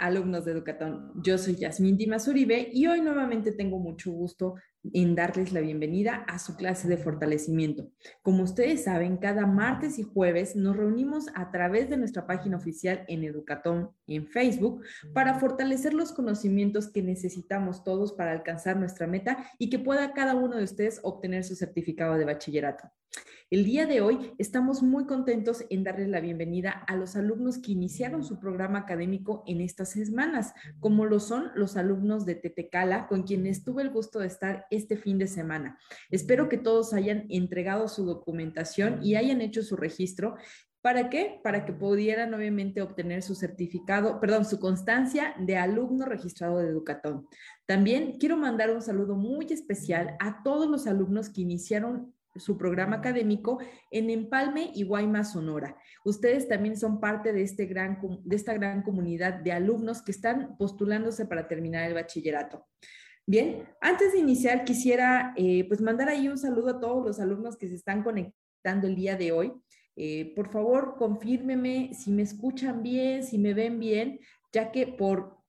alumnos de Educatón. Yo soy Yasmín Dimas Uribe y hoy nuevamente tengo mucho gusto en darles la bienvenida a su clase de fortalecimiento. Como ustedes saben, cada martes y jueves nos reunimos a través de nuestra página oficial en Educatón en Facebook para fortalecer los conocimientos que necesitamos todos para alcanzar nuestra meta y que pueda cada uno de ustedes obtener su certificado de bachillerato. El día de hoy estamos muy contentos en darles la bienvenida a los alumnos que iniciaron su programa académico en estas semanas, como lo son los alumnos de Tetecala, con quienes tuve el gusto de estar este fin de semana. Espero que todos hayan entregado su documentación y hayan hecho su registro ¿Para qué? Para que pudieran obviamente obtener su certificado, perdón, su constancia de alumno registrado de Educatón. También quiero mandar un saludo muy especial a todos los alumnos que iniciaron su programa académico en Empalme y Guaymas, Sonora. Ustedes también son parte de, este gran, de esta gran comunidad de alumnos que están postulándose para terminar el bachillerato. Bien, antes de iniciar quisiera eh, pues mandar ahí un saludo a todos los alumnos que se están conectando el día de hoy. Eh, por favor, confírmeme si me escuchan bien, si me ven bien, ya que por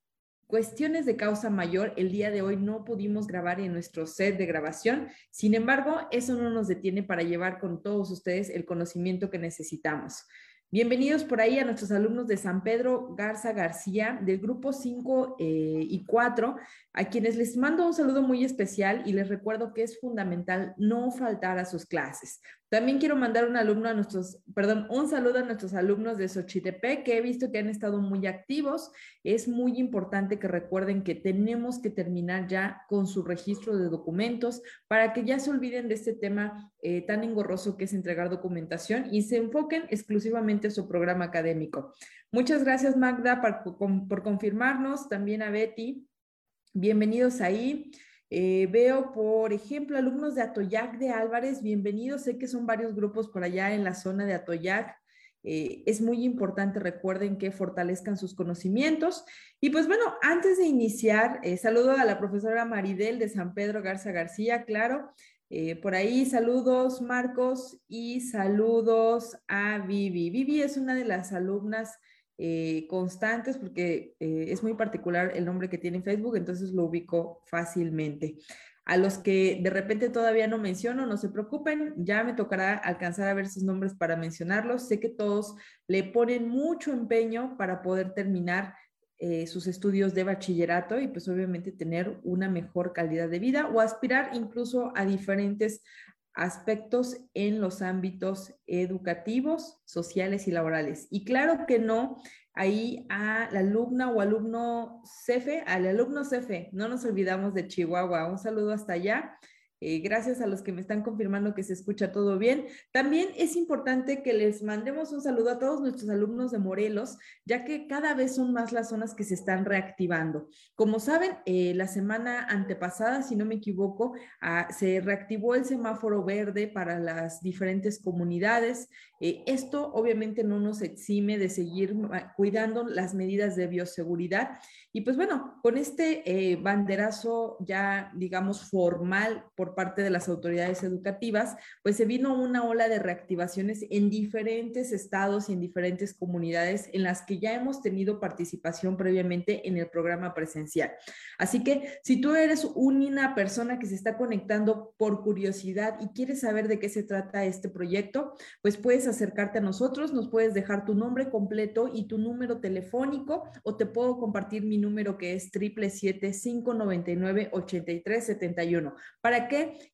cuestiones de causa mayor, el día de hoy no pudimos grabar en nuestro set de grabación. Sin embargo, eso no nos detiene para llevar con todos ustedes el conocimiento que necesitamos. Bienvenidos por ahí a nuestros alumnos de San Pedro Garza García del grupo 5 eh, y 4, a quienes les mando un saludo muy especial y les recuerdo que es fundamental no faltar a sus clases. También quiero mandar un alumno a nuestros, perdón, un saludo a nuestros alumnos de Xochitepec que he visto que han estado muy activos. Es muy importante que recuerden que tenemos que terminar ya con su registro de documentos para que ya se olviden de este tema eh, tan engorroso que es entregar documentación y se enfoquen exclusivamente en su programa académico. Muchas gracias Magda por, por confirmarnos, también a Betty. Bienvenidos ahí. Eh, veo, por ejemplo, alumnos de Atoyac de Álvarez, bienvenidos. Sé que son varios grupos por allá en la zona de Atoyac. Eh, es muy importante, recuerden que fortalezcan sus conocimientos. Y pues bueno, antes de iniciar, eh, saludo a la profesora Maridel de San Pedro Garza García, claro. por ahí saludos Marcos y saludos a Vivi. Vivi es una de las alumnas eh, constantes porque eh, es muy particular el nombre que tiene en Facebook, entonces lo ubico fácilmente. A los que de repente todavía no menciono, no se preocupen, ya me tocará alcanzar a ver sus nombres para mencionarlos. Sé que todos le ponen mucho empeño para poder terminar eh, sus estudios de bachillerato y pues obviamente tener una mejor calidad de vida o aspirar incluso a diferentes aspectos en los ámbitos educativos, sociales y laborales. Y claro que no, ahí a la alumna o alumno CEFE, al alumno CEFE, no nos olvidamos de Chihuahua. Un saludo hasta allá. Eh, gracias a los que me están confirmando que se escucha todo bien. También es importante que les mandemos un saludo a todos nuestros alumnos de Morelos, ya que cada vez son más las zonas que se están reactivando. Como saben, eh, la semana antepasada, si no me equivoco, ah, se reactivó el semáforo verde para las diferentes comunidades. Eh, esto obviamente no nos exime de seguir cuidando las medidas de bioseguridad. Y pues bueno, con este banderazo ya, digamos, formal por parte de las autoridades educativas, pues se vino una ola de reactivaciones en diferentes estados y en diferentes comunidades en las que ya hemos tenido participación previamente en el programa presencial. Así que si tú eres una persona que se está conectando por curiosidad y quieres saber de qué se trata este proyecto, pues puedes acercarte a nosotros, nos puedes dejar tu nombre completo y tu número telefónico o te puedo compartir mi número que es triple siete cinco noventa y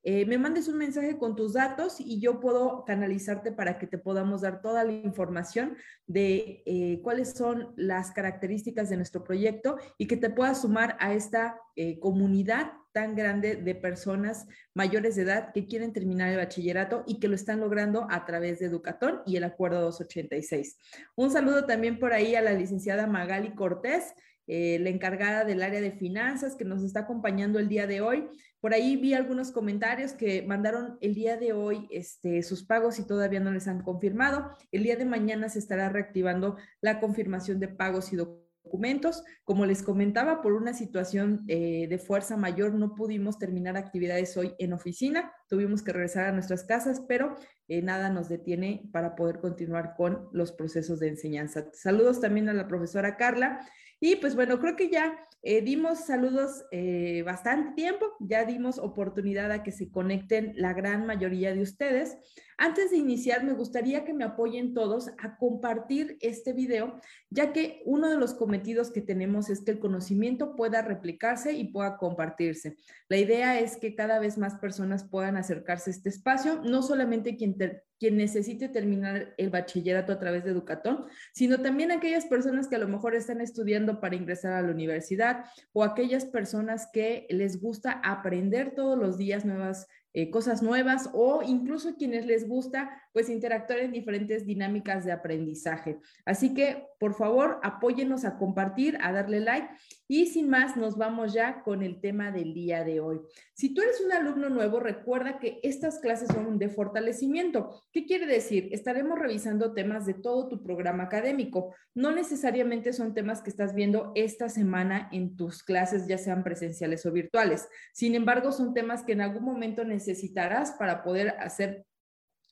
eh, me mandes un mensaje con tus datos y yo puedo canalizarte para que te podamos dar toda la información de eh, cuáles son las características de nuestro proyecto y que te puedas sumar a esta eh, comunidad tan grande de personas mayores de edad que quieren terminar el bachillerato y que lo están logrando a través de Educatón y el Acuerdo 286. Un saludo también por ahí a la licenciada Magali Cortés, la encargada del área de finanzas que nos está acompañando el día de hoy. Por ahí vi algunos comentarios que mandaron el día de hoy este, sus pagos y todavía no les han confirmado. El día de mañana se estará reactivando la confirmación de pagos y documentos. Como les comentaba, por una situación eh, de fuerza mayor no pudimos terminar actividades hoy en oficina, tuvimos que regresar a nuestras casas, pero eh, nada nos detiene para poder continuar con los procesos de enseñanza. Saludos también a la profesora Carla Y pues bueno, creo que ya eh, dimos saludos eh, bastante tiempo, ya dimos oportunidad a que se conecten la gran mayoría de ustedes. Antes de iniciar, me gustaría que me apoyen todos a compartir este video, ya que uno de los cometidos que tenemos es que el conocimiento pueda replicarse y pueda compartirse. La idea es que cada vez más personas puedan acercarse a este espacio, no solamente quien, necesite terminar el bachillerato a través de Educatón, sino también aquellas personas que a lo mejor están estudiando para ingresar a la universidad o aquellas personas que les gusta aprender todos los días nuevas eh, cosas nuevas o incluso quienes les gusta pues interactuar en diferentes dinámicas de aprendizaje. Así que por favor apóyenos a compartir, a darle like y sin más nos vamos ya con el tema del día de hoy. Si tú eres un alumno nuevo, recuerda que estas clases son de fortalecimiento. ¿Qué quiere decir? Estaremos revisando temas de todo tu programa académico. No necesariamente son temas que estás viendo esta semana en tus clases, ya sean presenciales o virtuales. Sin embargo, son temas que en algún momento necesitarás para poder hacer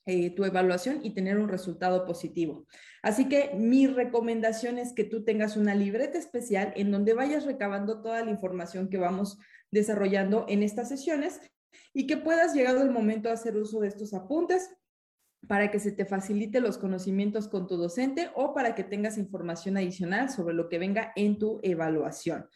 eh, tu evaluación y tener un resultado positivo. Así que mi recomendación es que tú tengas una libreta especial en donde vayas recabando toda la información que vamos desarrollando en estas sesiones y que puedas, llegado el momento, hacer uso de estos apuntes para que se te facilite los conocimientos con tu docente o para que tengas información adicional sobre lo que venga en tu evaluación.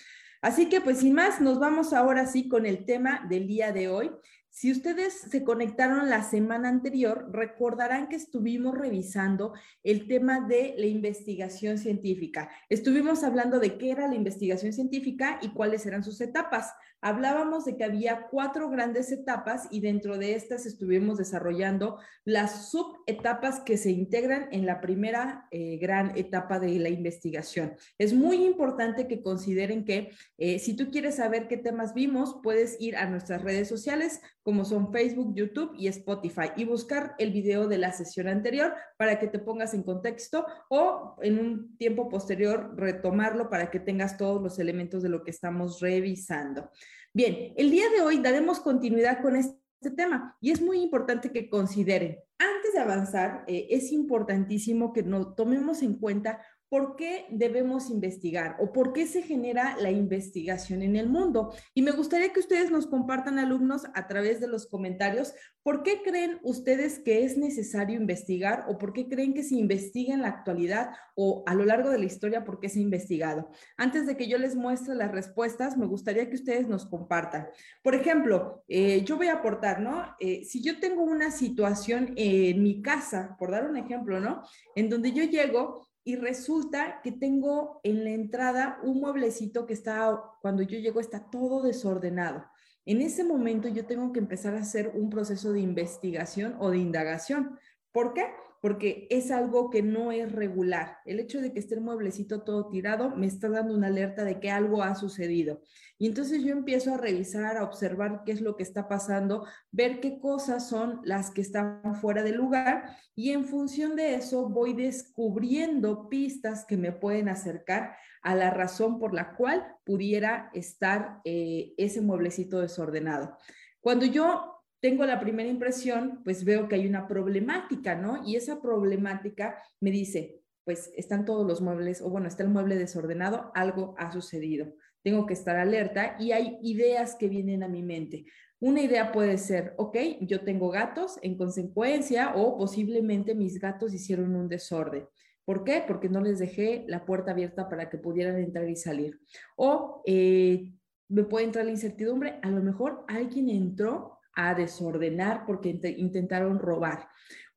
Así que pues sin más, nos vamos ahora sí con el tema del día de hoy si ustedes se conectaron la semana anterior, recordarán que estuvimos revisando el tema de la investigación científica. Estuvimos hablando de qué era la investigación científica y cuáles eran sus etapas. Hablábamos de que había cuatro grandes etapas y dentro de estas estuvimos desarrollando las subetapas que se integran en la primera eh, gran etapa de la investigación. Es muy importante que consideren que eh, si tú quieres saber qué temas vimos, puedes ir a nuestras redes sociales como son Facebook, YouTube y Spotify y buscar el video de la sesión anterior para que te pongas en contexto o en un tiempo posterior retomarlo para que tengas todos los elementos de lo que estamos revisando. Bien, el día de hoy daremos continuidad con este tema y es muy importante que consideren, antes de avanzar, eh, es importantísimo que nos tomemos en cuenta ¿por qué debemos investigar o por qué se genera la investigación en el mundo? Y me gustaría que ustedes nos compartan, alumnos, a través de los comentarios, ¿por qué creen ustedes que es necesario investigar o por qué creen que se investiga en la actualidad o a lo largo de la historia, por qué se ha investigado? Antes de que yo les muestre las respuestas, me gustaría que ustedes nos compartan. Por ejemplo, eh, yo voy a aportar, ¿no? Eh, si yo tengo una situación en mi casa, por dar un ejemplo, ¿no? En donde yo llego y resulta que tengo en la entrada un mueblecito que está, cuando yo llego, está todo desordenado. En ese momento yo tengo que empezar a hacer un proceso de investigación o de indagación. ¿Por qué? Porque es algo que no es regular. El hecho de que esté el mueblecito todo tirado me está dando una alerta de que algo ha sucedido. Y entonces yo empiezo a revisar, a observar qué es lo que está pasando, ver qué cosas son las que están fuera del lugar y en función de eso voy descubriendo pistas que me pueden acercar a la razón por la cual pudiera estar eh, ese mueblecito desordenado. Cuando yo tengo la primera impresión, pues veo que hay una problemática, ¿no? Y esa problemática me dice, pues están todos los muebles, o bueno, está el mueble desordenado, algo ha sucedido. Tengo que estar alerta y hay ideas que vienen a mi mente. Una idea puede ser, ok, yo tengo gatos en consecuencia o posiblemente mis gatos hicieron un desorden. ¿Por qué? Porque no les dejé la puerta abierta para que pudieran entrar y salir. O eh, me puede entrar la incertidumbre, a lo mejor alguien entró a desordenar porque intentaron robar.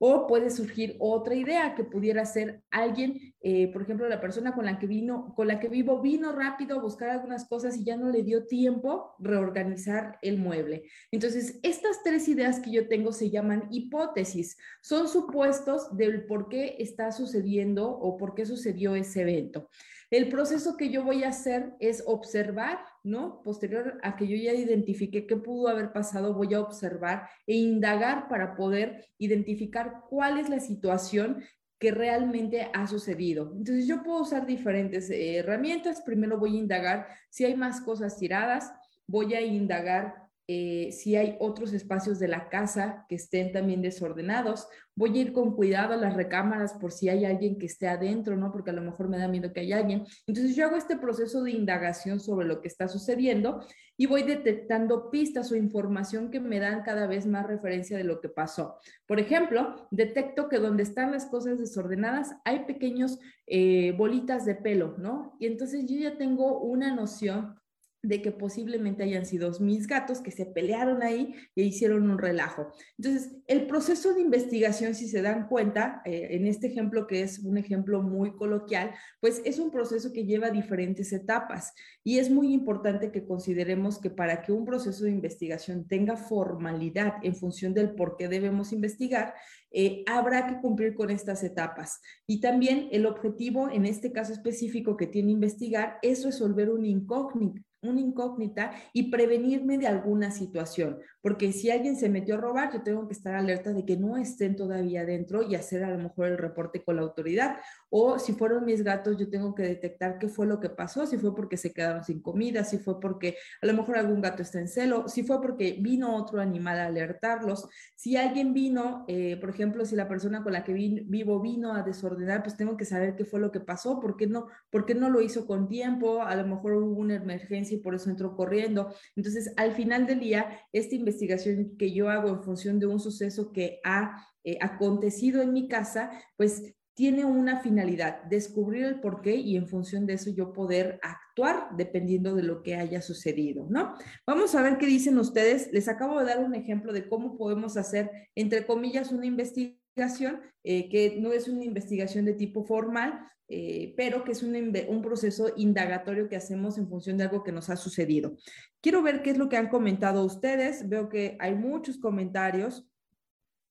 O puede surgir otra idea que pudiera ser alguien, eh, por ejemplo, la persona con la que vino, con la que vivo, vino rápido a buscar algunas cosas y ya no le dio tiempo reorganizar el mueble. Entonces, estas tres ideas que yo tengo se llaman hipótesis. Son supuestos del por qué está sucediendo o por qué sucedió ese evento. El proceso que yo voy a hacer es observar, ¿no? Posterior a que yo ya identifique qué pudo haber pasado, voy a observar e indagar para poder identificar cuál es la situación que realmente ha sucedido. Entonces yo puedo usar diferentes eh, herramientas. Primero voy a indagar si hay más cosas tiradas, voy a indagar eh, si hay otros espacios de la casa que estén también desordenados. Voy a ir con cuidado a las recámaras por si hay alguien que esté adentro, ¿no? Porque a lo mejor me da miedo que haya alguien. Entonces yo hago este proceso de indagación sobre lo que está sucediendo y voy detectando pistas o información que me dan cada vez más referencia de lo que pasó. Por ejemplo, detecto que donde están las cosas desordenadas hay pequeños eh, bolitas de pelo, ¿no? Y entonces yo ya tengo una noción de que posiblemente hayan sido mis gatos que se pelearon ahí e hicieron un relajo. Entonces, el proceso de investigación, si se dan cuenta, eh, en este ejemplo que es un ejemplo muy coloquial, pues es un proceso que lleva diferentes etapas y es muy importante que consideremos que para que un proceso de investigación tenga formalidad en función del por qué debemos investigar, eh, habrá que cumplir con estas etapas. Y también el objetivo, en este caso específico que tiene investigar, es resolver un incógnito una incógnita y prevenirme de alguna situación, porque si alguien se metió a robar, yo tengo que estar alerta de que no estén todavía dentro y hacer a lo mejor el reporte con la autoridad. O si fueron mis gatos, yo tengo que detectar qué fue lo que pasó, si fue porque se quedaron sin comida, si fue porque a lo mejor algún gato está en celo, si fue porque vino otro animal a alertarlos. Si alguien vino, eh, por ejemplo, si la persona con la que vivo vino a desordenar, pues tengo que saber qué fue lo que pasó, por qué no, por qué no lo hizo con tiempo, a lo mejor hubo una emergencia y por eso entró corriendo. Entonces, al final del día, esta investigación que yo hago en función de un suceso que ha eh, acontecido en mi casa, pues tiene una finalidad, descubrir el por qué y en función de eso yo poder actuar dependiendo de lo que haya sucedido, ¿no? Vamos a ver qué dicen ustedes. Les acabo de dar un ejemplo de cómo podemos hacer, entre comillas, una investigación eh, que no es una investigación de tipo formal, eh, pero que es un, un, proceso indagatorio que hacemos en función de algo que nos ha sucedido. Quiero ver qué es lo que han comentado ustedes. Veo que hay muchos comentarios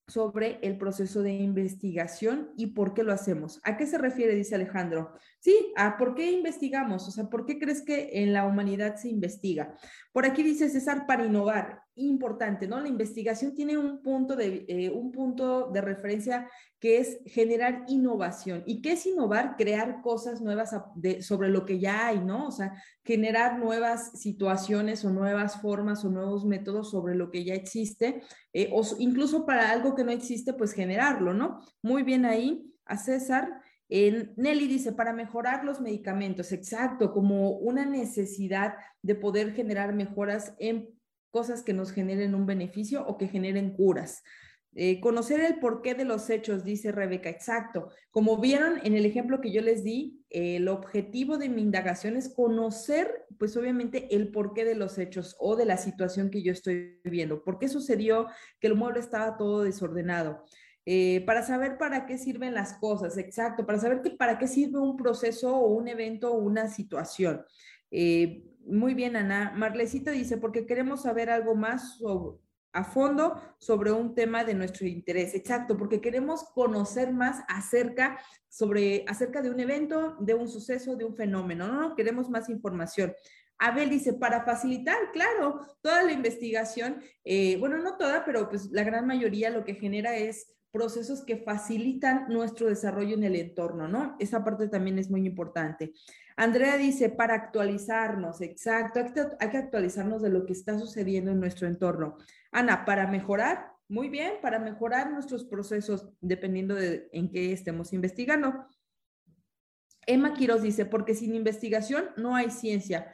sobre el proceso de investigación y por qué lo hacemos. ¿A qué se refiere? Dice Alejandro. Sí, por qué investigamos, o sea, ¿por qué crees que en la humanidad se investiga? Por aquí dice César, para innovar, importante, ¿no? La investigación tiene un punto de, eh, un punto de referencia que es generar innovación. ¿Y qué es innovar? Crear cosas nuevas sobre lo que ya hay, ¿no? O sea, generar nuevas situaciones o nuevas formas o nuevos métodos sobre lo que ya existe, eh, o incluso para algo que no existe, pues generarlo, ¿no? Muy bien ahí a César. Nelly dice, para mejorar los medicamentos, exacto, como una necesidad de poder generar mejoras en cosas que nos generen un beneficio o que generen curas. Eh, conocer el porqué de los hechos, dice Rebeca, exacto. Como vieron en el ejemplo que yo les di, el objetivo de mi indagación es conocer, pues obviamente, el porqué de los hechos o de la situación que yo estoy viviendo. ¿Por qué sucedió que el mueble estaba todo desordenado? Eh, para saber para qué sirven las cosas, exacto, para saber que, para qué sirve un proceso o un evento o una situación. Eh, muy bien, Ana. Marlecita dice, porque queremos saber algo más a fondo sobre un tema de nuestro interés. Exacto, porque queremos conocer más acerca, sobre, acerca de un evento, de un suceso, de un fenómeno. No, no, queremos más información. Abel dice, para facilitar, claro, toda la investigación, eh, bueno, no toda, pero pues la gran mayoría lo que genera es procesos que facilitan nuestro desarrollo en el entorno, ¿no? Esa parte también es muy importante. Andrea dice, para actualizarnos, exacto, hay que actualizarnos de lo que está sucediendo en nuestro entorno. Ana, para mejorar, muy bien, para mejorar nuestros procesos, dependiendo de en qué estemos investigando. Emma Quiroz dice, porque sin investigación no hay ciencia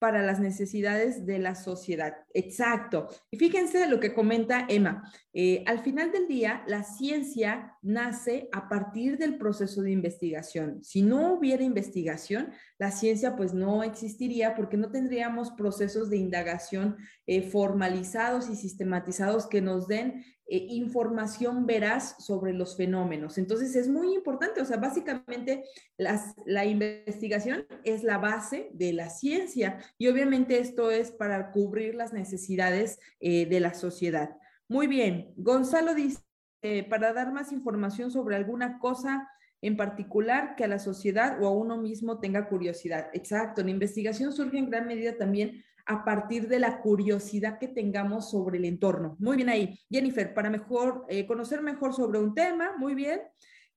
para las necesidades de la sociedad. Exacto. Y fíjense lo que comenta Emma. Eh, al final del día, la ciencia nace a partir del proceso de investigación. Si no hubiera investigación, la ciencia pues no existiría porque no tendríamos procesos de indagación eh, formalizados y sistematizados que nos den eh, información veraz sobre los fenómenos. Entonces es muy importante, o sea, básicamente la investigación es la base de la ciencia y obviamente esto es para cubrir las necesidades eh, de la sociedad. Muy bien, Gonzalo dice, eh, para dar más información sobre alguna cosa en particular que a la sociedad o a uno mismo tenga curiosidad. Exacto, la investigación surge en gran medida también a partir de la curiosidad que tengamos sobre el entorno. Muy bien ahí. Jennifer, para eh, conocer mejor sobre un tema, muy bien.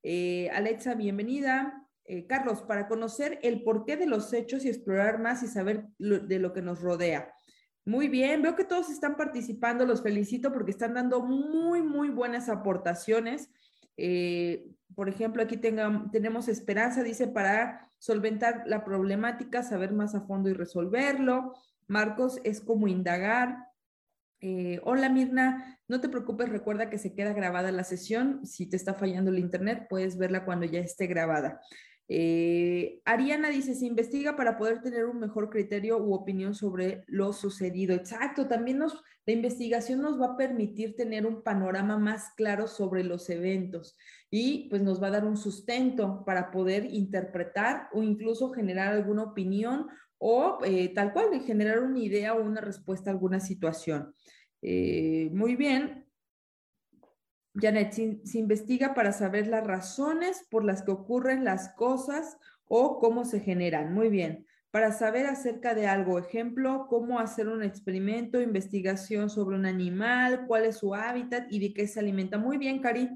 Eh, Alexa, bienvenida. Eh, Carlos, para conocer el porqué de los hechos y explorar más y saber de lo que nos rodea. Muy bien, veo que todos están participando, los felicito porque están dando muy, muy buenas aportaciones. Por ejemplo, aquí tenemos esperanza, dice, para solventar la problemática, saber más a fondo y resolverlo. Marcos es como indagar. Eh, hola Mirna, no te preocupes, recuerda que se queda grabada la sesión. Si te está fallando el internet, puedes verla cuando ya esté grabada. Eh, Ariana dice, se investiga para poder tener un mejor criterio u opinión sobre lo sucedido. Exacto, también la investigación nos va a permitir tener un panorama más claro sobre los eventos y pues nos va a dar un sustento para poder interpretar o incluso generar alguna opinión o eh, tal cual, generar una idea o una respuesta a alguna situación. Eh, muy bien, Janet, se, investiga para saber las razones por las que ocurren las cosas o cómo se generan. Muy bien. Para saber acerca de algo, ejemplo, cómo hacer un experimento, investigación sobre un animal, cuál es su hábitat y de qué se alimenta. Muy bien, Cari.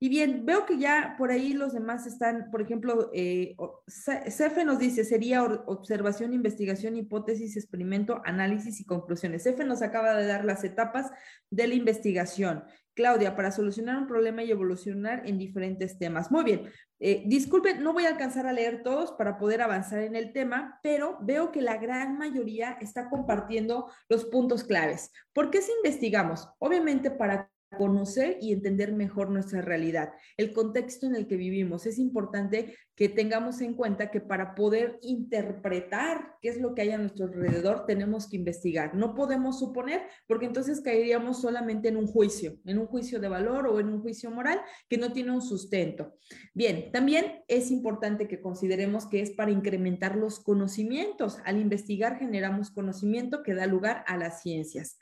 Y bien, veo que ya por ahí los demás están, por ejemplo, eh, Cefe nos dice, sería observación, investigación, hipótesis, experimento, análisis y conclusiones. Cefe nos acaba de dar las etapas de la investigación. Claudia, para solucionar un problema y evolucionar en diferentes temas. Muy bien. Eh, disculpen, no voy a alcanzar a leer todos para poder avanzar en el tema, pero veo que la gran mayoría está compartiendo los puntos claves. ¿Por qué si investigamos? Obviamente para conocer y entender mejor nuestra realidad, el contexto en el que vivimos. Es importante que tengamos en cuenta que para poder interpretar qué es lo que hay a nuestro alrededor, tenemos que investigar. No podemos suponer, porque entonces caeríamos solamente en un juicio, en un juicio de valor o en un juicio moral que no tiene un sustento. Bien, también es importante que consideremos que es para incrementar los conocimientos. Al investigar generamos conocimiento que da lugar a las ciencias.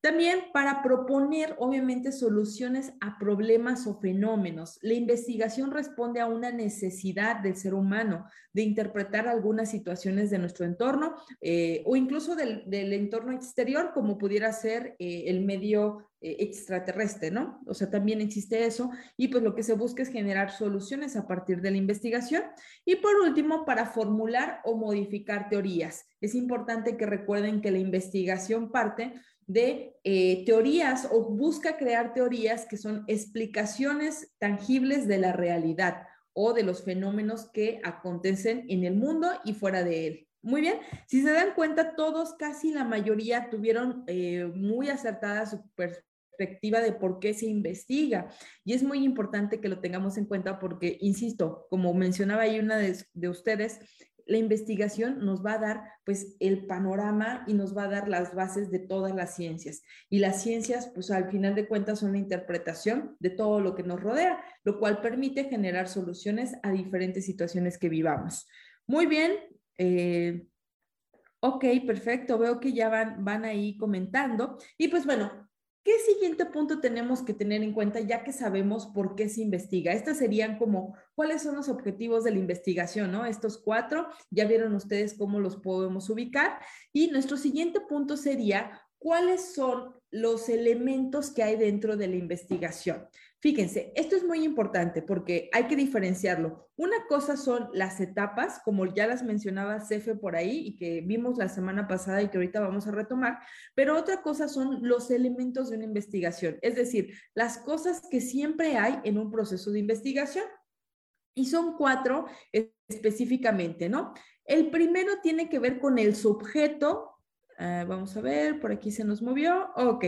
También para proponer, obviamente, soluciones a problemas o fenómenos. La investigación responde a una necesidad del ser humano de interpretar algunas situaciones de nuestro entorno eh, o incluso del, entorno exterior, como pudiera ser eh, el medio eh, extraterrestre, ¿no? O sea, también existe eso y pues lo que se busca es generar soluciones a partir de la investigación. Y por último, para formular o modificar teorías. Es importante que recuerden que la investigación parte de eh, teorías o busca crear teorías que son explicaciones tangibles de la realidad o de los fenómenos que acontecen en el mundo y fuera de él. Muy bien, si se dan cuenta, todos, casi la mayoría, tuvieron eh, muy acertada su perspectiva de por qué se investiga. Y es muy importante que lo tengamos en cuenta porque, insisto, como mencionaba ahí una de ustedes, la investigación nos va a dar pues el panorama y nos va a dar las bases de todas las ciencias. Y las ciencias pues al final de cuentas son la interpretación de todo lo que nos rodea, lo cual permite generar soluciones a diferentes situaciones que vivamos. Muy bien. Eh, ok, perfecto. Veo que ya van, van ahí comentando. Y pues bueno, ¿Qué siguiente punto tenemos que tener en cuenta ya que sabemos por qué se investiga? Estas serían como, ¿cuáles son los objetivos de la investigación? ¿no? Estos cuatro, ya vieron ustedes cómo los podemos ubicar. Y nuestro siguiente punto sería, ¿cuáles son los elementos que hay dentro de la investigación? Fíjense, esto es muy importante porque hay que diferenciarlo. Una cosa son las etapas, como ya las mencionaba Cefe por ahí y que vimos la semana pasada y que ahorita vamos a retomar, pero otra cosa son los elementos de una investigación, es decir, las cosas que siempre hay en un proceso de investigación. Y son cuatro específicamente, ¿no? El primero tiene que ver con el sujeto Ah, vamos a ver, por aquí se nos movió. Ok.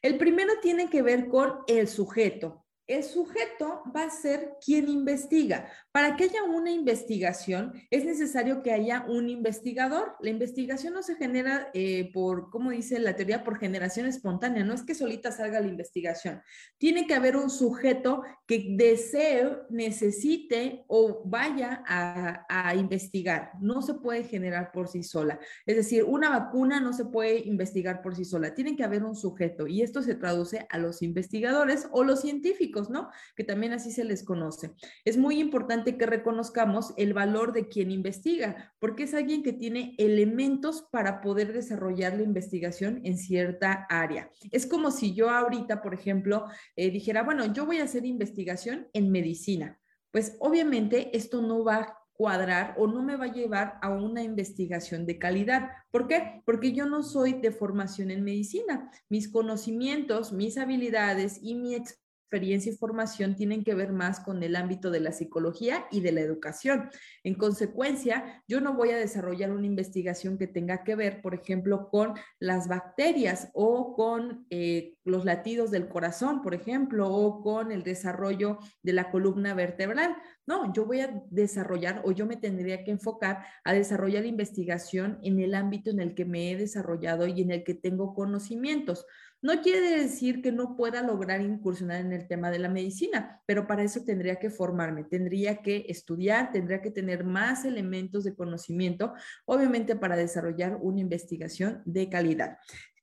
El primero tiene que ver con el sujeto el sujeto va a ser quien investiga. Para que haya una investigación es necesario que haya un investigador. La investigación no se genera eh, por, como dice la teoría, por generación espontánea. No es que solita salga la investigación. Tiene que haber un sujeto que desee, necesite o vaya a, a investigar. No se puede generar por sí sola. Es decir, una vacuna no se puede investigar por sí sola. Tiene que haber un sujeto y esto se traduce a los investigadores o los científicos ¿no? Que también así se les conoce. Es muy importante que reconozcamos el valor de quien investiga, porque es alguien que tiene elementos para poder desarrollar la investigación en cierta área. Es como si yo ahorita, por ejemplo, eh, dijera, bueno, yo voy a hacer investigación en medicina. Pues obviamente esto no va cuadrar o no me va a llevar a una investigación de calidad. ¿Por qué? Porque yo no soy de formación en medicina. Mis conocimientos, mis habilidades y mi experiencia y formación tienen que ver más con el ámbito de la psicología y de la educación. En consecuencia, yo no voy a desarrollar una investigación que tenga que ver, por ejemplo, con las bacterias o con eh, los latidos del corazón, por ejemplo, o con el desarrollo de la columna vertebral. No, yo voy a desarrollar o yo me tendría que enfocar a desarrollar investigación en el ámbito en el que me he desarrollado y en el que tengo conocimientos. No quiere decir que no pueda lograr incursionar en el tema de la medicina, pero para eso tendría que formarme, tendría que estudiar, tendría que tener más elementos de conocimiento, obviamente para desarrollar una investigación de calidad.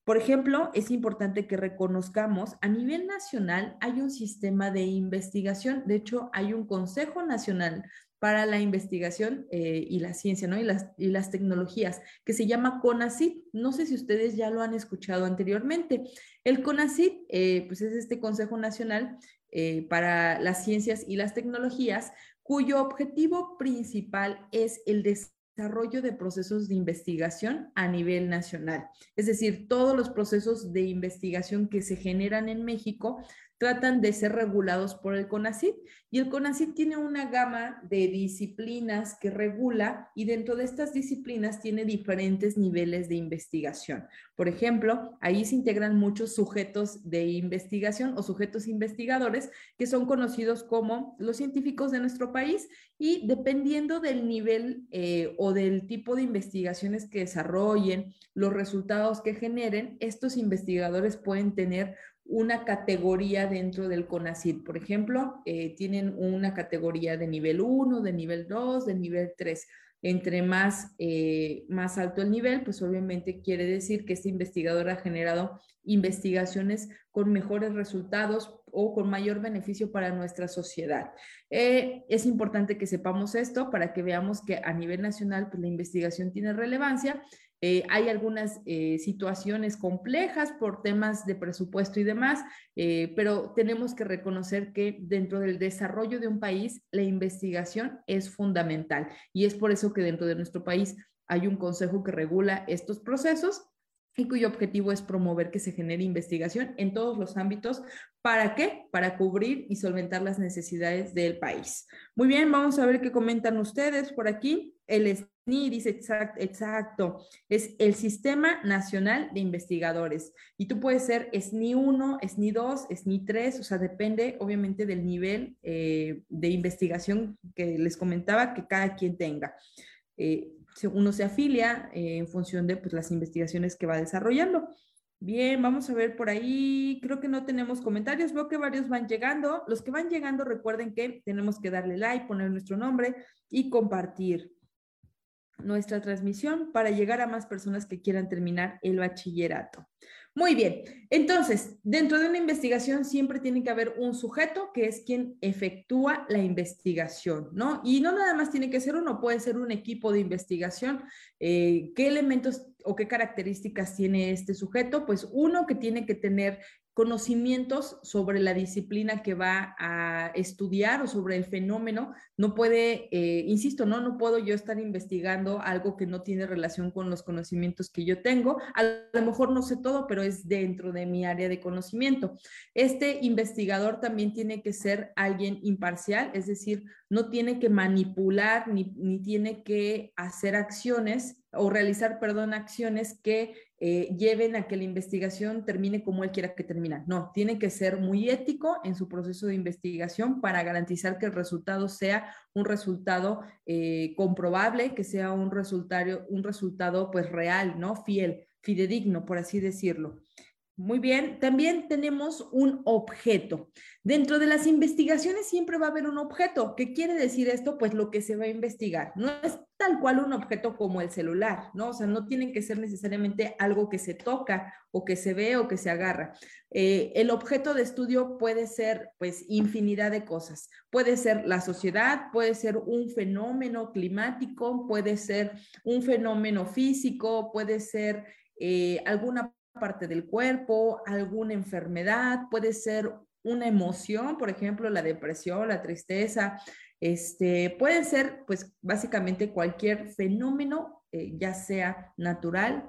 Por ejemplo, es importante que reconozcamos, a nivel nacional hay un sistema de investigación, de hecho hay un Consejo Nacional para la investigación eh, y la ciencia, ¿no? Y las, y las tecnologías, que se llama CONACYT. No sé si ustedes ya lo han escuchado anteriormente. El CONACYT, eh, pues es este Consejo Nacional eh, para las Ciencias y las Tecnologías, cuyo objetivo principal es el desarrollo de procesos de investigación a nivel nacional. Es decir, todos los procesos de investigación que se generan en México tratan de ser regulados por el CONACYT y el CONACYT tiene una gama de disciplinas que regula y dentro de estas disciplinas tiene diferentes niveles de investigación. Por ejemplo, ahí se integran muchos sujetos de investigación o sujetos investigadores que son conocidos como los científicos de nuestro país y dependiendo del nivel eh, o del tipo de investigaciones que desarrollen, los resultados que generen, estos investigadores pueden tener una categoría dentro del CONACYT. Por ejemplo, eh, tienen una categoría de nivel 1, de nivel 2, de nivel 3. Entre más, eh, más alto el nivel, pues obviamente quiere decir que este investigador ha generado investigaciones con mejores resultados o con mayor beneficio para nuestra sociedad. Eh, es importante que sepamos esto para que veamos que a nivel nacional pues, la investigación tiene relevancia eh, hay algunas eh, situaciones complejas por temas de presupuesto y demás, eh, pero tenemos que reconocer que dentro del desarrollo de un país la investigación es fundamental y es por eso que dentro de nuestro país hay un consejo que regula estos procesos y cuyo objetivo es promover que se genere investigación en todos los ámbitos. ¿Para qué? Para cubrir y solventar las necesidades del país. Muy bien, vamos a ver qué comentan ustedes por aquí. El SNI dice exacto, exacto, es el Sistema Nacional de Investigadores. Y tú puedes ser SNI 1, SNI 2, SNI 3, o sea, depende obviamente del nivel eh, de investigación que les comentaba que cada quien tenga. Eh, uno se afilia eh, en función de pues, las investigaciones que va desarrollando. Bien, vamos a ver por ahí. Creo que no tenemos comentarios. Veo que varios van llegando. Los que van llegando, recuerden que tenemos que darle like, poner nuestro nombre y compartir nuestra transmisión para llegar a más personas que quieran terminar el bachillerato. Muy bien, entonces, dentro de una investigación siempre tiene que haber un sujeto que es quien efectúa la investigación, ¿no? Y no nada más tiene que ser uno, puede ser un equipo de investigación. Eh, ¿Qué elementos o qué características tiene este sujeto? Pues uno que tiene que tener conocimientos sobre la disciplina que va a estudiar o sobre el fenómeno. No puede, eh, insisto, no, no puedo yo estar investigando algo que no tiene relación con los conocimientos que yo tengo. A lo mejor no sé todo, pero es dentro de mi área de conocimiento. Este investigador también tiene que ser alguien imparcial, es decir, no tiene que manipular ni, ni tiene que hacer acciones o realizar, perdón, acciones que eh, lleven a que la investigación termine como él quiera que termine. No, tiene que ser muy ético en su proceso de investigación para garantizar que el resultado sea un resultado eh, comprobable, que sea un resultado, un resultado pues real, ¿no? Fiel, fidedigno, por así decirlo. Muy bien, también tenemos un objeto. Dentro de las investigaciones siempre va a haber un objeto. ¿Qué quiere decir esto? Pues lo que se va a investigar. No es tal cual un objeto como el celular, ¿no? O sea, no tiene que ser necesariamente algo que se toca o que se ve o que se agarra. Eh, el objeto de estudio puede ser, pues, infinidad de cosas. Puede ser la sociedad, puede ser un fenómeno climático, puede ser un fenómeno físico, puede ser eh, alguna parte del cuerpo, alguna enfermedad, puede ser una emoción, por ejemplo, la depresión, la tristeza, Este, pueden ser, pues, básicamente cualquier fenómeno, eh, ya sea natural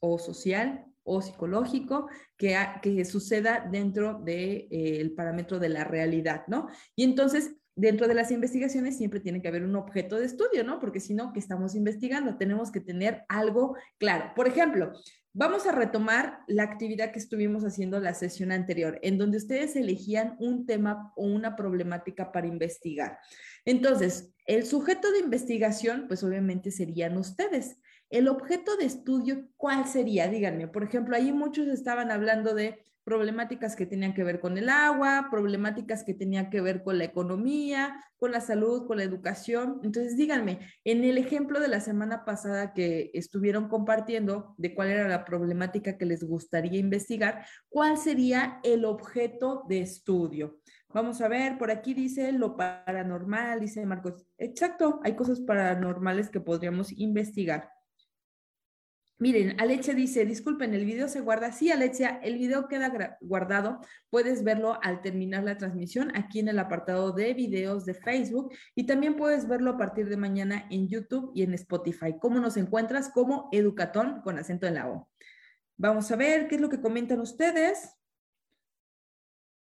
o social o psicológico que, que suceda dentro del de, eh, parámetro de la realidad, ¿no? Y entonces, dentro de las investigaciones siempre tiene que haber un objeto de estudio, ¿no? Porque si no, ¿qué estamos investigando? Tenemos que tener algo claro. Por ejemplo, Vamos a retomar la actividad que estuvimos haciendo la sesión anterior, en donde ustedes elegían un tema o una problemática para investigar. Entonces, el sujeto de investigación, pues obviamente serían ustedes. El objeto de estudio, ¿cuál sería? Díganme, por ejemplo, ahí muchos estaban hablando de problemáticas que tenían que ver con el agua, problemáticas que tenían que ver con la economía, con la salud, con la educación. Entonces, díganme, en el ejemplo de la semana pasada que estuvieron compartiendo de cuál era la problemática que les gustaría investigar, ¿cuál sería el objeto de estudio? Vamos a ver, por aquí dice lo paranormal, dice Marcos. Exacto, hay cosas paranormales que podríamos investigar. Miren, Alexia dice, disculpen, el video se guarda. Sí, Alexia, el video queda guardado. Puedes verlo al terminar la transmisión aquí en el apartado de videos de Facebook y también puedes verlo a partir de mañana en YouTube y en Spotify. ¿Cómo nos encuentras? Como Educatón con acento en la O. Vamos a ver qué es lo que comentan ustedes.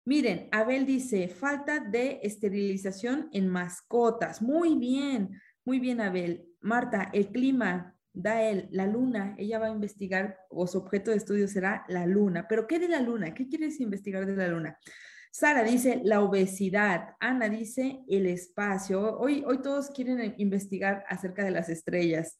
Miren, Abel dice, falta de esterilización en mascotas. Muy bien, muy bien, Abel. Marta, el clima, da él, la luna, ella va a investigar, o su objeto de estudio será la luna. ¿Pero qué de la luna? ¿Qué quieres investigar de la luna? Sara dice la obesidad, Ana dice el espacio. Hoy, hoy todos quieren investigar acerca de las estrellas.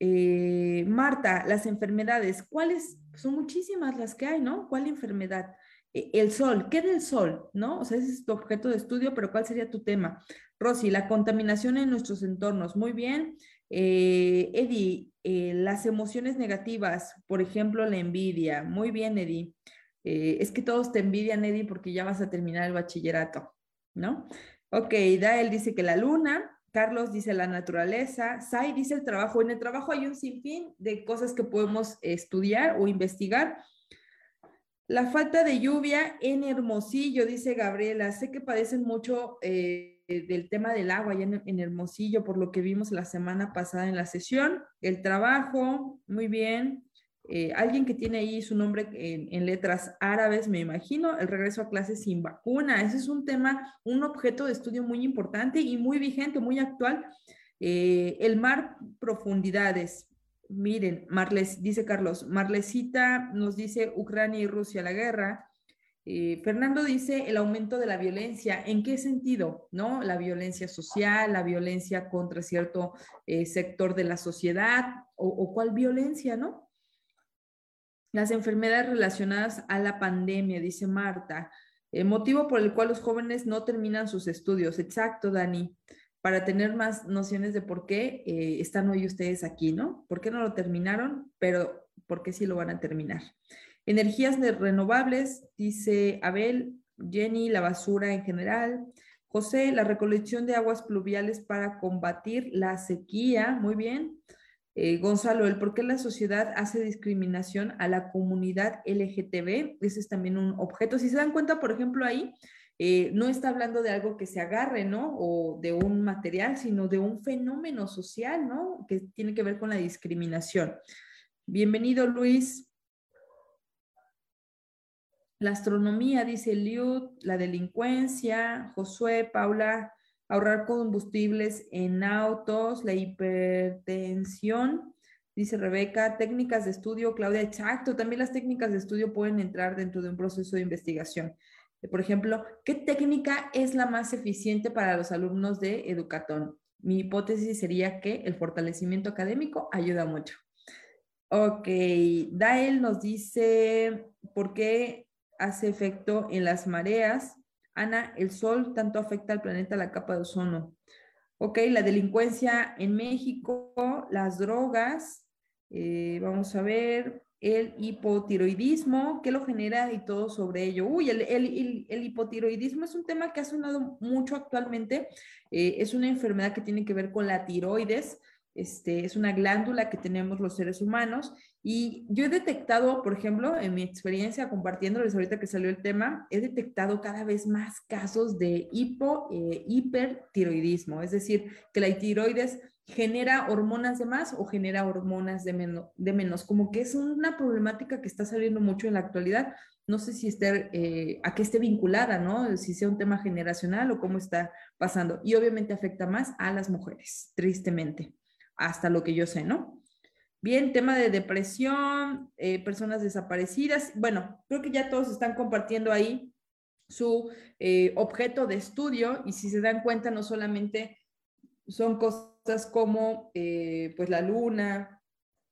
Eh, Marta, las enfermedades, ¿cuáles? Son muchísimas las que hay, ¿no? ¿Cuál enfermedad? Eh, el sol, ¿qué del sol? ¿No? O sea, ese es tu objeto de estudio, pero ¿cuál sería tu tema? Rosy, la contaminación en nuestros entornos. Muy bien. Eh, Eddie, eh, las emociones negativas, por ejemplo, la envidia. Muy bien, Eddie. Eh, es que todos te envidian, Eddie, porque ya vas a terminar el bachillerato, ¿no? Ok, Dael dice que la luna, Carlos dice la naturaleza, Sai dice el trabajo. En el trabajo hay un sinfín de cosas que podemos estudiar o investigar. La falta de lluvia en Hermosillo, dice Gabriela. Sé que padecen mucho eh, del tema del agua allá en, Hermosillo, por lo que vimos la semana pasada en la sesión. El trabajo, muy bien. Eh, alguien que tiene ahí su nombre en, letras árabes, me imagino, el regreso a clases sin vacuna. Ese es un tema, un objeto de estudio muy importante y muy vigente, muy actual. Eh, el mar, profundidades. Miren, Marles, dice Carlos, Marlecita nos dice Ucrania y Rusia la guerra. Eh, Fernando dice el aumento de la violencia. ¿En qué sentido? ¿No? La violencia social, la violencia contra cierto eh, sector de la sociedad o, cuál violencia, ¿no? Las enfermedades relacionadas a la pandemia, dice Marta. El motivo por el cual los jóvenes no terminan sus estudios. Exacto, Dani. Para tener más nociones de por qué eh, están hoy ustedes aquí, ¿no? ¿Por qué no lo terminaron? Pero ¿por qué sí lo van a terminar? Energías renovables, dice Abel, Jenny, la basura en general. José, la recolección de aguas pluviales para combatir la sequía. Muy bien. Eh, Gonzalo, el por qué la sociedad hace discriminación a la comunidad LGTB. Ese es también un objeto. Si se dan cuenta, por ejemplo, ahí eh, no está hablando de algo que se agarre, ¿no? O de un material, sino de un fenómeno social, ¿no? Que tiene que ver con la discriminación. Bienvenido, Luis. La astronomía, dice Liud, la delincuencia, Josué, Paula, ahorrar combustibles en autos, la hipertensión, dice Rebeca, técnicas de estudio, Claudia, exacto, también las técnicas de estudio pueden entrar dentro de un proceso de investigación. Por ejemplo, ¿qué técnica es la más eficiente para los alumnos de Educatón? Mi hipótesis sería que el fortalecimiento académico ayuda mucho. Ok, Dael nos dice, ¿por qué hace efecto en las mareas. Ana, el sol tanto afecta al planeta, la capa de ozono. Ok, la delincuencia en México, las drogas, eh, vamos a ver, el hipotiroidismo, qué lo genera y todo sobre ello. Uy, el, hipotiroidismo es un tema que ha sonado mucho actualmente. Eh, es una enfermedad que tiene que ver con la tiroides. Este, es una glándula que tenemos los seres humanos y yo he detectado, por ejemplo, en mi experiencia compartiéndoles ahorita que salió el tema, he detectado cada vez más casos de hipo, eh, hipertiroidismo, es decir, que la tiroides genera hormonas de más o genera hormonas de menos, como que es una problemática que está saliendo mucho en la actualidad. No sé si esté, eh, a qué esté vinculada, ¿no? Si sea un tema generacional o cómo está pasando. Y obviamente afecta más a las mujeres, tristemente, hasta lo que yo sé, ¿no? Bien, tema de depresión, eh, personas desaparecidas. Bueno, creo que ya todos están compartiendo ahí su eh, objeto de estudio y si se dan cuenta, no solamente son cosas como eh, pues la luna,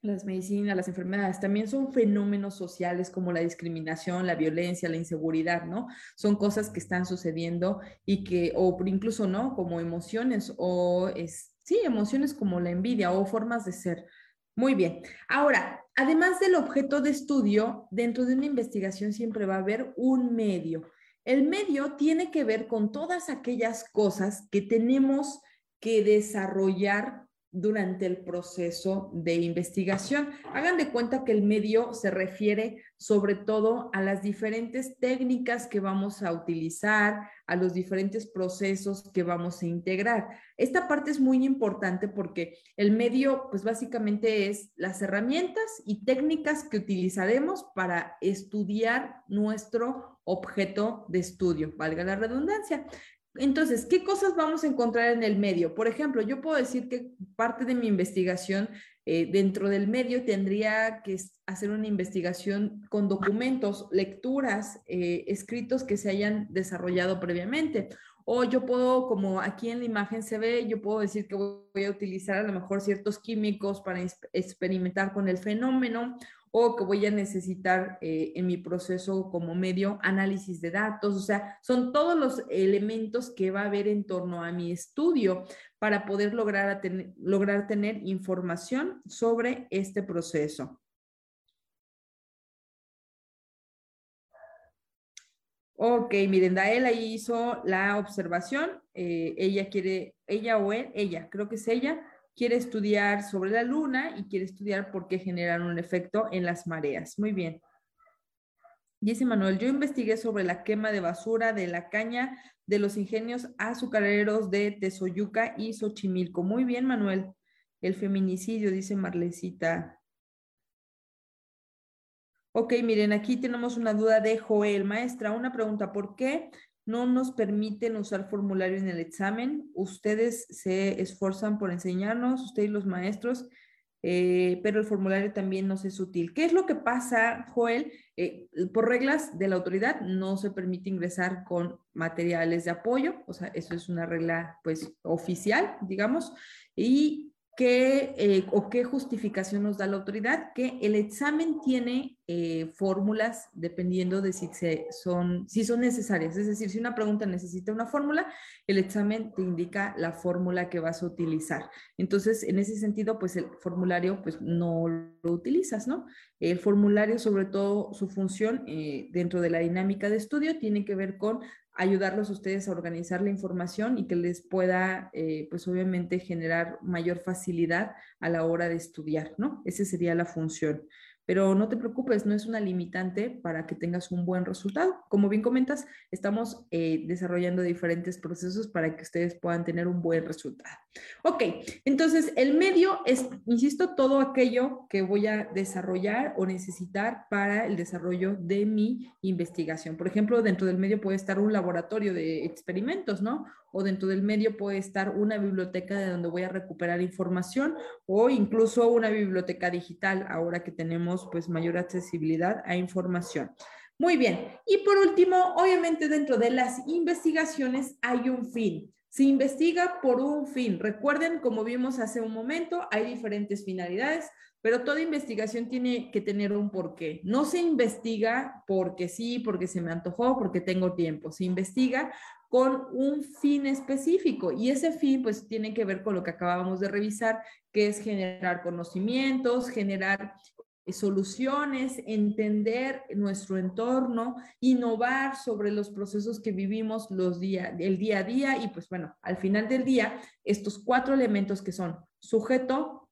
las medicinas, las enfermedades, también son fenómenos sociales como la discriminación, la violencia, la inseguridad, ¿no? Son cosas que están sucediendo y que, o incluso, ¿no? Como emociones o, es, sí, emociones como la envidia o formas de ser. Muy bien. Ahora, además del objeto de estudio, dentro de una investigación siempre va a haber un medio. El medio tiene que ver con todas aquellas cosas que tenemos que desarrollar durante el proceso de investigación. Hagan de cuenta que el medio se refiere sobre todo a las diferentes técnicas que vamos a utilizar, a los diferentes procesos que vamos a integrar. Esta parte es muy importante porque el medio, pues básicamente es las herramientas y técnicas que utilizaremos para estudiar nuestro objeto de estudio, valga la redundancia. Entonces, ¿qué cosas vamos a encontrar en el medio? Por ejemplo, yo puedo decir que parte de mi investigación eh, dentro del medio tendría que hacer una investigación con documentos, lecturas, eh, escritos que se hayan desarrollado previamente. O yo puedo, como aquí en la imagen se ve, yo puedo decir que voy a utilizar a lo mejor ciertos químicos para experimentar con el fenómeno o que voy a necesitar eh, en mi proceso como medio análisis de datos, o sea, son todos los elementos que va a haber en torno a mi estudio para poder lograr, lograr tener información sobre este proceso. Ok, miren, Dael ahí hizo la observación. Eh, ella quiere, ella o él, ella, creo que es ella, quiere estudiar sobre la luna y quiere estudiar por qué generan un efecto en las mareas. Muy bien. Dice Manuel, yo investigué sobre la quema de basura de la caña de los ingenios azucareros de Tezoyuca y Xochimilco. Muy bien, Manuel. El feminicidio, dice Marlecita. Ok, miren, aquí tenemos una duda de Joel. Maestra, una pregunta. ¿Por qué no nos permiten usar formulario en el examen. Ustedes se esfuerzan por enseñarnos, ustedes los maestros, eh, pero el formulario también nos es útil. ¿Qué es lo que pasa, Joel? Eh, por reglas de la autoridad no se permite ingresar con materiales de apoyo, o sea, eso es una regla pues oficial, digamos, y ¿Qué, eh, o qué justificación nos da la autoridad? Que el examen tiene eh, fórmulas dependiendo de si, se son, si son necesarias. Es decir, si una pregunta necesita una fórmula, el examen te indica la fórmula que vas a utilizar. Entonces, en ese sentido, pues el formulario pues no lo utilizas, ¿no? El formulario, sobre todo su función eh, dentro de la dinámica de estudio, tiene que ver con ayudarlos ustedes a organizar la información y que les pueda, eh, pues obviamente, generar mayor facilidad a la hora de estudiar, ¿no? Esa sería la función. Pero no te preocupes, no es una limitante para que tengas un buen resultado. Como bien comentas, estamos eh, desarrollando diferentes procesos para que ustedes puedan tener un buen resultado. Ok, entonces el medio es, insisto, todo aquello que voy a desarrollar o necesitar para el desarrollo de mi investigación. Por ejemplo, dentro del medio puede estar un laboratorio de experimentos, ¿no? O dentro del medio puede estar una biblioteca de donde voy a recuperar información o incluso una biblioteca digital ahora que tenemos pues mayor accesibilidad a información. Muy bien. Y por último, obviamente dentro de las investigaciones hay un fin. Se investiga por un fin. Recuerden, como vimos hace un momento, hay diferentes finalidades, pero toda investigación tiene que tener un porqué. No se investiga porque sí, porque se me antojó, porque tengo tiempo. Se investiga con un fin específico. Y ese fin pues tiene que ver con lo que acabamos de revisar, que es generar conocimientos, generar soluciones, entender nuestro entorno, innovar sobre los procesos que vivimos los día, el día a día. Y pues bueno, al final del día, estos cuatro elementos que son sujeto,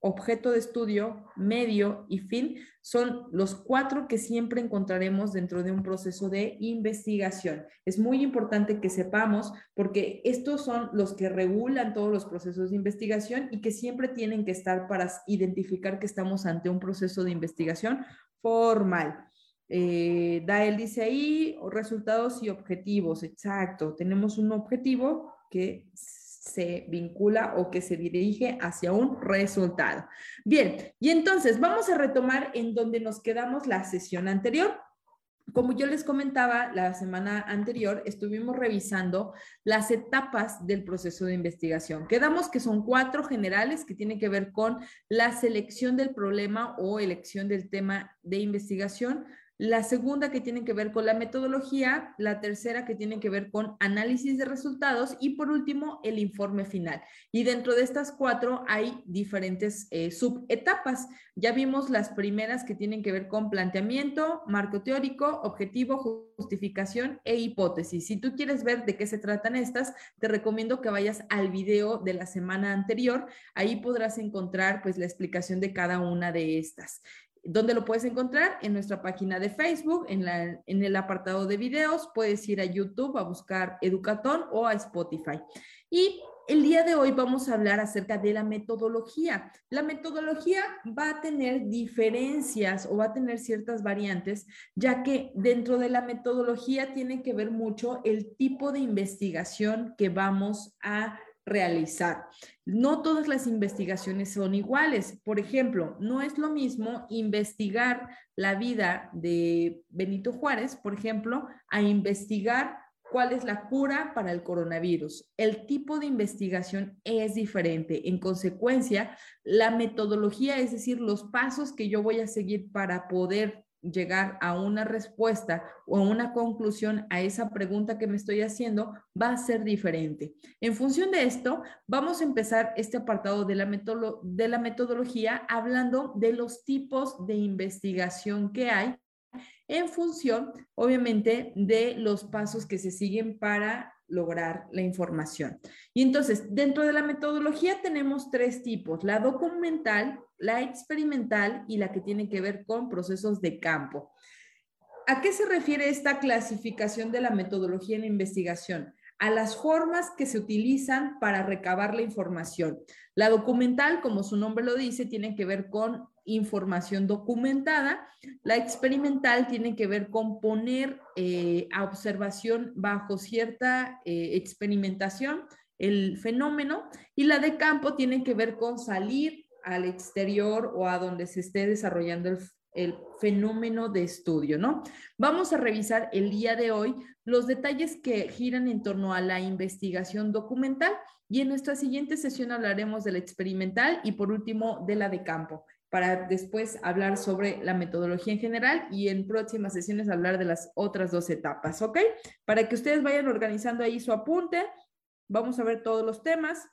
objeto de estudio, medio y fin son los cuatro que siempre encontraremos dentro de un proceso de investigación. Es muy importante que sepamos porque estos son los que regulan todos los procesos de investigación y que siempre tienen que estar para identificar que estamos ante un proceso de investigación formal. Eh, Dael dice ahí resultados y objetivos. Exacto. Tenemos un objetivo que se vincula o que se dirige hacia un resultado. Bien, y entonces vamos a retomar en donde nos quedamos la sesión anterior. Como yo les comentaba la semana anterior, estuvimos revisando las etapas del proceso de investigación. Quedamos que son cuatro generales que tienen que ver con la selección del problema o elección del tema de investigación, la segunda que tiene que ver con la metodología, la tercera que tiene que ver con análisis de resultados y por último el informe final. Y dentro de estas cuatro hay diferentes eh, subetapas. Ya vimos las primeras que tienen que ver con planteamiento, marco teórico, objetivo, justificación e hipótesis. Si tú quieres ver de qué se tratan estas, te recomiendo que vayas al video de la semana anterior. Ahí podrás encontrar pues la explicación de cada una de estas. ¿Dónde lo puedes encontrar? En nuestra página de Facebook, en, la, en el apartado de videos, puedes ir a YouTube a buscar Educatón o a Spotify. Y el día de hoy vamos a hablar acerca de la metodología. La metodología va a tener diferencias o va a tener ciertas variantes, ya que dentro de la metodología tiene que ver mucho el tipo de investigación que vamos a realizar. No todas las investigaciones son iguales. Por ejemplo, no es lo mismo investigar la vida de Benito Juárez, por ejemplo, a investigar cuál es la cura para el coronavirus. El tipo de investigación es diferente. En consecuencia, la metodología, es decir, los pasos que yo voy a seguir para poder llegar a una respuesta o a una conclusión a esa pregunta que me estoy haciendo va a ser diferente. En función de esto, vamos a empezar este apartado de la, de la metodología hablando de los tipos de investigación que hay en función, obviamente, de los pasos que se siguen para lograr la información. Y entonces, dentro de la metodología tenemos tres tipos, la documental, la experimental y la que tiene que ver con procesos de campo. ¿A qué se refiere esta clasificación de la metodología en investigación? a las formas que se utilizan para recabar la información. La documental, como su nombre lo dice, tiene que ver con información documentada. La experimental tiene que ver con poner eh, a observación bajo cierta eh, experimentación el fenómeno y la de campo tiene que ver con salir al exterior o a donde se esté desarrollando el, el fenómeno de estudio, ¿no? Vamos a revisar el día de hoy los detalles que giran en torno a la investigación documental y en nuestra siguiente sesión hablaremos de la experimental y por último de la de campo para después hablar sobre la metodología en general y en próximas sesiones hablar de las otras dos etapas, ¿ok? Para que ustedes vayan organizando ahí su apunte, vamos a ver todos los temas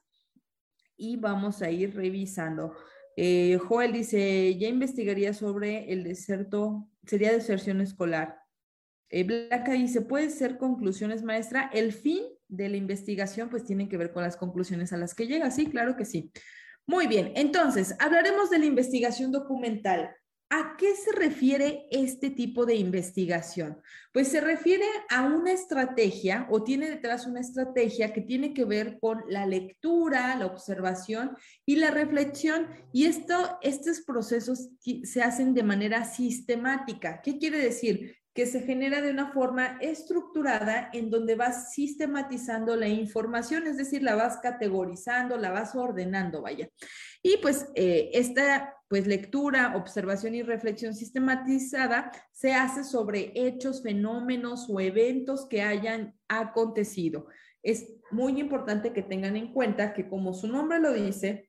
y vamos a ir revisando. Eh, Joel dice, ya investigaría sobre el deserto, sería deserción escolar. Eh, Blanca dice, puede ser conclusiones, maestra. El fin de la investigación, pues tiene que ver con las conclusiones a las que llega. Sí, claro que sí. Muy bien, entonces, hablaremos de la investigación documental. ¿A qué se refiere este tipo de investigación? Pues se refiere a una estrategia o tiene detrás una estrategia que tiene que ver con la lectura, la observación y la reflexión. Y esto, estos procesos se hacen de manera sistemática. ¿Qué quiere decir? Que se genera de una forma estructurada en donde vas sistematizando la información, es decir, la vas categorizando, la vas ordenando, vaya. Y pues eh, esta pues lectura, observación y reflexión sistematizada se hace sobre hechos, fenómenos o eventos que hayan acontecido. Es muy importante que tengan en cuenta que como su nombre lo dice,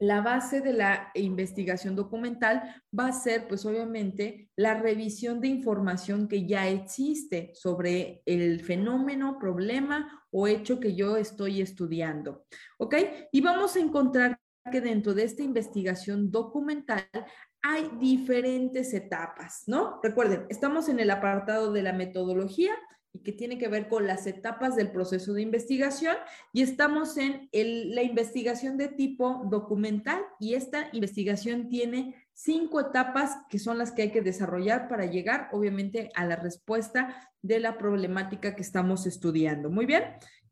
la base de la investigación documental va a ser, pues obviamente, la revisión de información que ya existe sobre el fenómeno, problema o hecho que yo estoy estudiando. ¿Ok? Y vamos a encontrar que dentro de esta investigación documental hay diferentes etapas, ¿no? Recuerden, estamos en el apartado de la metodología y que tiene que ver con las etapas del proceso de investigación y estamos en la investigación de tipo documental y esta investigación tiene cinco etapas que son las que hay que desarrollar para llegar obviamente a la respuesta de la problemática que estamos estudiando. Muy bien,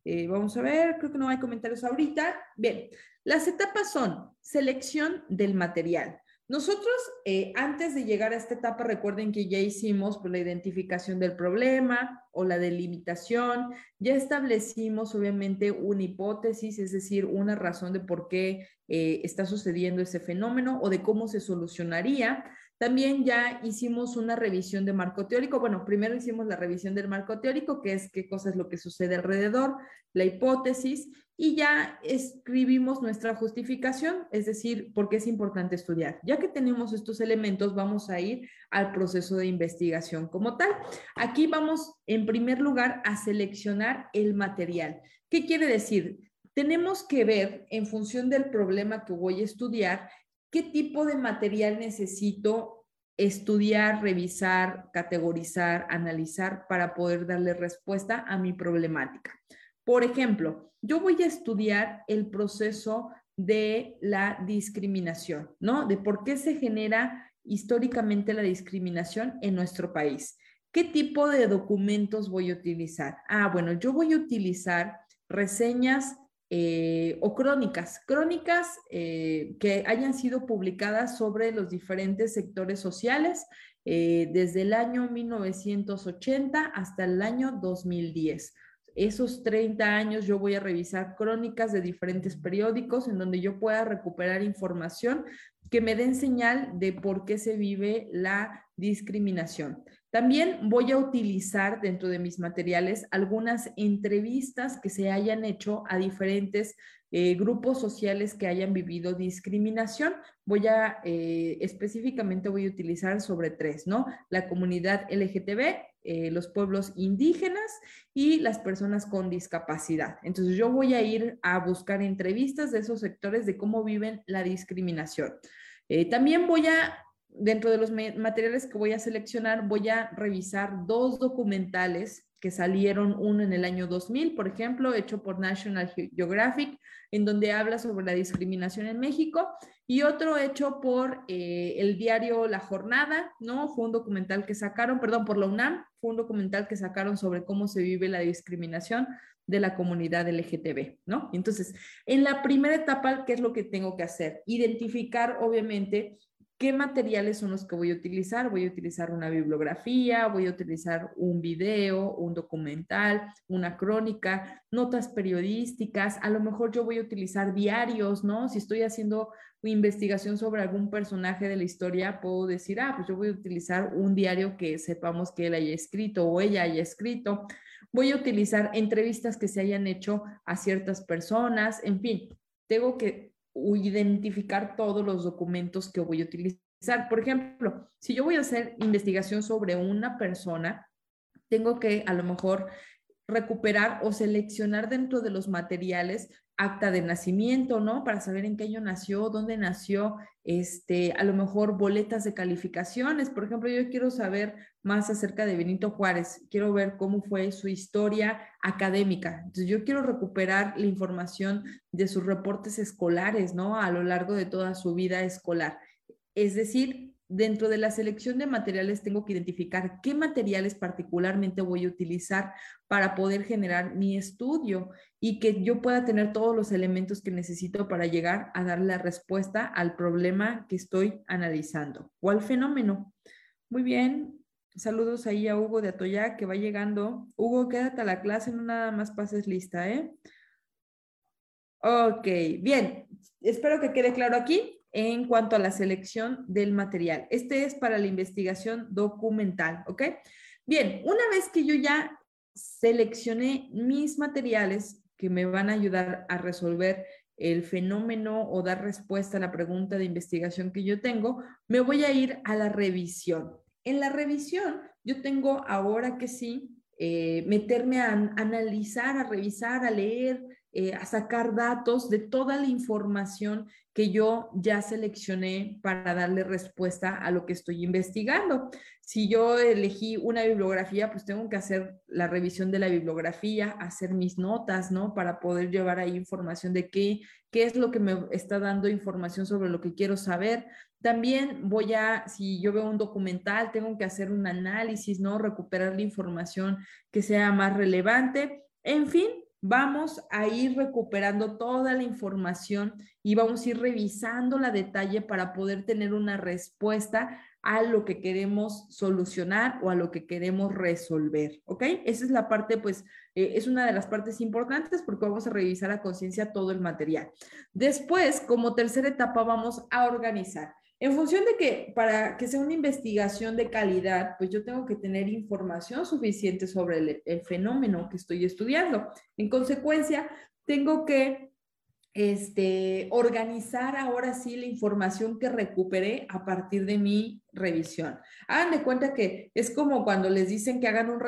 eh, vamos a ver, creo que no hay comentarios ahorita. Bien, las etapas son selección del material. Nosotros, eh, antes de llegar a esta etapa, recuerden que ya hicimos pues, la identificación del problema o la delimitación, ya establecimos obviamente una hipótesis, es decir, una razón de por qué eh, está sucediendo ese fenómeno o de cómo se solucionaría. También ya hicimos una revisión de marco teórico. Bueno, primero hicimos la revisión del marco teórico, que es qué cosa es lo que sucede alrededor, la hipótesis, y ya escribimos nuestra justificación, es decir, por qué es importante estudiar. Ya que tenemos estos elementos, vamos a ir al proceso de investigación como tal. Aquí vamos, en primer lugar, a seleccionar el material. ¿Qué quiere decir? Tenemos que ver, en función del problema que voy a estudiar, qué tipo de material necesito estudiar, revisar, categorizar, analizar para poder darle respuesta a mi problemática. Por ejemplo, yo voy a estudiar el proceso de la discriminación, ¿no? De por qué se genera históricamente la discriminación en nuestro país. ¿Qué tipo de documentos voy a utilizar? Ah, bueno, yo voy a utilizar reseñas eh, o crónicas, crónicas eh, que hayan sido publicadas sobre los diferentes sectores sociales eh, desde el año 1980 hasta el año 2010. Esos 30 años yo voy a revisar crónicas de diferentes periódicos en donde yo pueda recuperar información que me den señal de por qué se vive la discriminación. También voy a utilizar dentro de mis materiales algunas entrevistas que se hayan hecho a diferentes eh, grupos sociales que hayan vivido discriminación. Voy a, eh, específicamente voy a utilizar sobre tres, ¿no? La comunidad LGTB, eh, los pueblos indígenas y las personas con discapacidad. Entonces yo voy a ir a buscar entrevistas de esos sectores de cómo viven la discriminación. también voy a dentro de los materiales que voy a seleccionar, voy a revisar dos documentales que salieron, uno en el año 2000, por ejemplo, hecho por National Geographic, en donde habla sobre la discriminación en México, y otro hecho por eh, el diario La Jornada, ¿no? Fue un documental que sacaron, perdón, por la UNAM, fue un documental que sacaron sobre cómo se vive la discriminación de la comunidad LGTB, ¿no? Entonces, en la primera etapa, ¿qué es lo que tengo que hacer? Identificar, obviamente, ¿Qué materiales son los que voy a utilizar? Voy a utilizar una bibliografía, voy a utilizar un video, un documental, una crónica, notas periodísticas, a lo mejor yo voy a utilizar diarios, ¿no? Si estoy haciendo investigación sobre algún personaje de la historia, puedo decir, ah, pues yo voy a utilizar un diario que sepamos que él haya escrito o ella haya escrito. Voy a utilizar entrevistas que se hayan hecho a ciertas personas, en fin, tengo que identificar todos los documentos que voy a utilizar. Por ejemplo, si yo voy a hacer investigación sobre una persona, tengo que a lo mejor recuperar o seleccionar dentro de los materiales acta de nacimiento, ¿no? Para saber en qué año nació, dónde nació, este, a lo mejor boletas de calificaciones. Por ejemplo, yo quiero saber más acerca de Benito Juárez, quiero ver cómo fue su historia académica. Entonces, yo quiero recuperar la información de sus reportes escolares, ¿no? A lo largo de toda su vida escolar. Es decir, dentro de la selección de materiales tengo que identificar qué materiales particularmente voy a utilizar para poder generar mi estudio y que yo pueda tener todos los elementos que necesito para llegar a dar la respuesta al problema que estoy analizando o al fenómeno. Muy bien. Saludos ahí a Hugo de Atoya que va llegando. Hugo, quédate a la clase, no nada más pases lista, ¿eh? Ok, bien. Espero que quede claro aquí en cuanto a la selección del material. Este es para la investigación documental, ¿ok? Bien, una vez que yo ya seleccioné mis materiales que me van a ayudar a resolver el fenómeno o dar respuesta a la pregunta de investigación que yo tengo, me voy a ir a la revisión. En la revisión, yo tengo ahora que sí, eh, meterme a analizar, a revisar, a leer eh, a sacar datos de toda la información que yo ya seleccioné para darle respuesta a lo que estoy investigando. Si yo elegí una bibliografía, pues tengo que hacer la revisión de la bibliografía, hacer mis notas, ¿no? Para poder llevar ahí información de qué, qué es lo que me está dando información sobre lo que quiero saber. También voy a, si yo veo un documental, tengo que hacer un análisis, ¿no? Recuperar la información que sea más relevante. En fin, vamos a ir recuperando toda la información y vamos a ir revisando la detalle para poder tener una respuesta a lo que queremos solucionar o a lo que queremos resolver, ¿ok? Esa es la parte, pues, eh, es una de las partes importantes porque vamos a revisar a conciencia todo el material. Después, como tercera etapa, vamos a organizar. En función de que para que sea una investigación de calidad, pues yo tengo que tener información suficiente sobre el, fenómeno que estoy estudiando. En consecuencia, tengo que este, organizar ahora sí la información que recuperé a partir de mi revisión. Hagan de cuenta que es como cuando les dicen que hagan un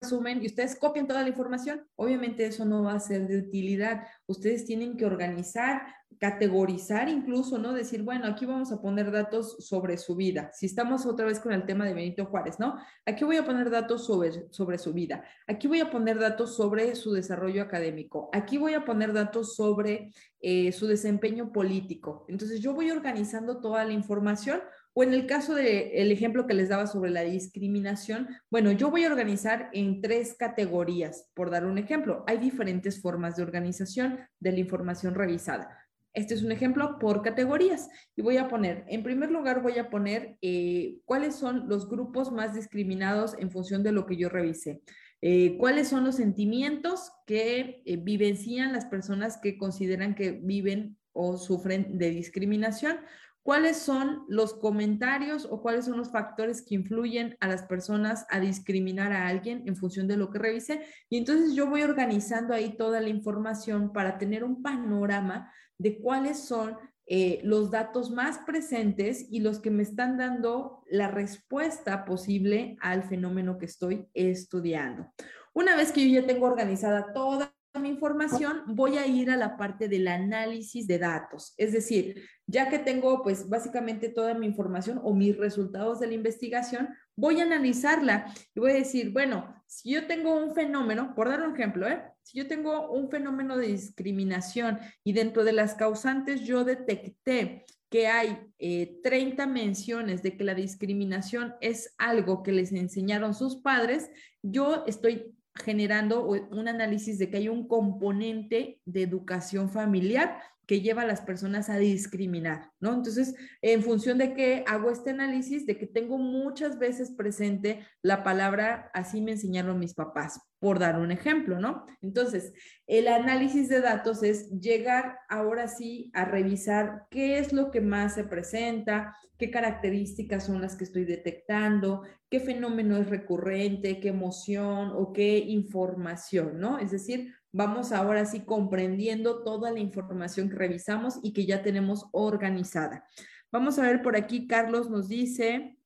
resumen y ustedes copian toda la información, obviamente eso no va a ser de utilidad. Ustedes tienen que organizar, categorizar incluso, ¿no? Decir, bueno, aquí vamos a poner datos sobre su vida. Si estamos otra vez con el tema de Benito Juárez, ¿no? Aquí voy a poner datos sobre, sobre su vida. Aquí voy a poner datos sobre su desarrollo académico. Aquí voy a poner datos sobre eh, su desempeño político. Entonces yo voy organizando toda la información o en el caso del ejemplo que les daba sobre la discriminación, bueno, yo voy a organizar en tres categorías, por dar un ejemplo. Hay diferentes formas de organización de la información revisada. Este es un ejemplo por categorías y voy a poner, en primer lugar voy a poner eh, cuáles son los grupos más discriminados en función de lo que yo revisé. Eh, cuáles son los sentimientos que eh, vivencian las personas que consideran que viven o sufren de discriminación cuáles son los comentarios o cuáles son los factores que influyen a las personas a discriminar a alguien en función de lo que revise. Y entonces yo voy organizando ahí toda la información para tener un panorama de cuáles son eh, los datos más presentes y los que me están dando la respuesta posible al fenómeno que estoy estudiando. Una vez que yo ya tengo organizada toda mi información, voy a ir a la parte del análisis de datos. Es decir, ya que tengo pues básicamente toda mi información o mis resultados de la investigación, voy a analizarla y voy a decir, bueno, si yo tengo un fenómeno, por dar un ejemplo, ¿eh? si yo tengo un fenómeno de discriminación y dentro de las causantes yo detecté que hay 30 eh, menciones de que la discriminación es algo que les enseñaron sus padres, yo estoy generando un análisis de que hay un componente de educación familiar que lleva a las personas a discriminar, ¿no? Entonces, en función de que hago este análisis, de que tengo muchas veces presente la palabra, así me enseñaron mis papás, por dar un ejemplo, ¿no? Entonces, el análisis de datos es llegar ahora sí a revisar qué es lo que más se presenta, qué características son las que estoy detectando, qué fenómeno es recurrente, qué emoción o qué información, ¿no? Es decir, vamos ahora sí comprendiendo toda la información que revisamos y que ya tenemos organizada. Vamos a ver por aquí, Carlos nos dice,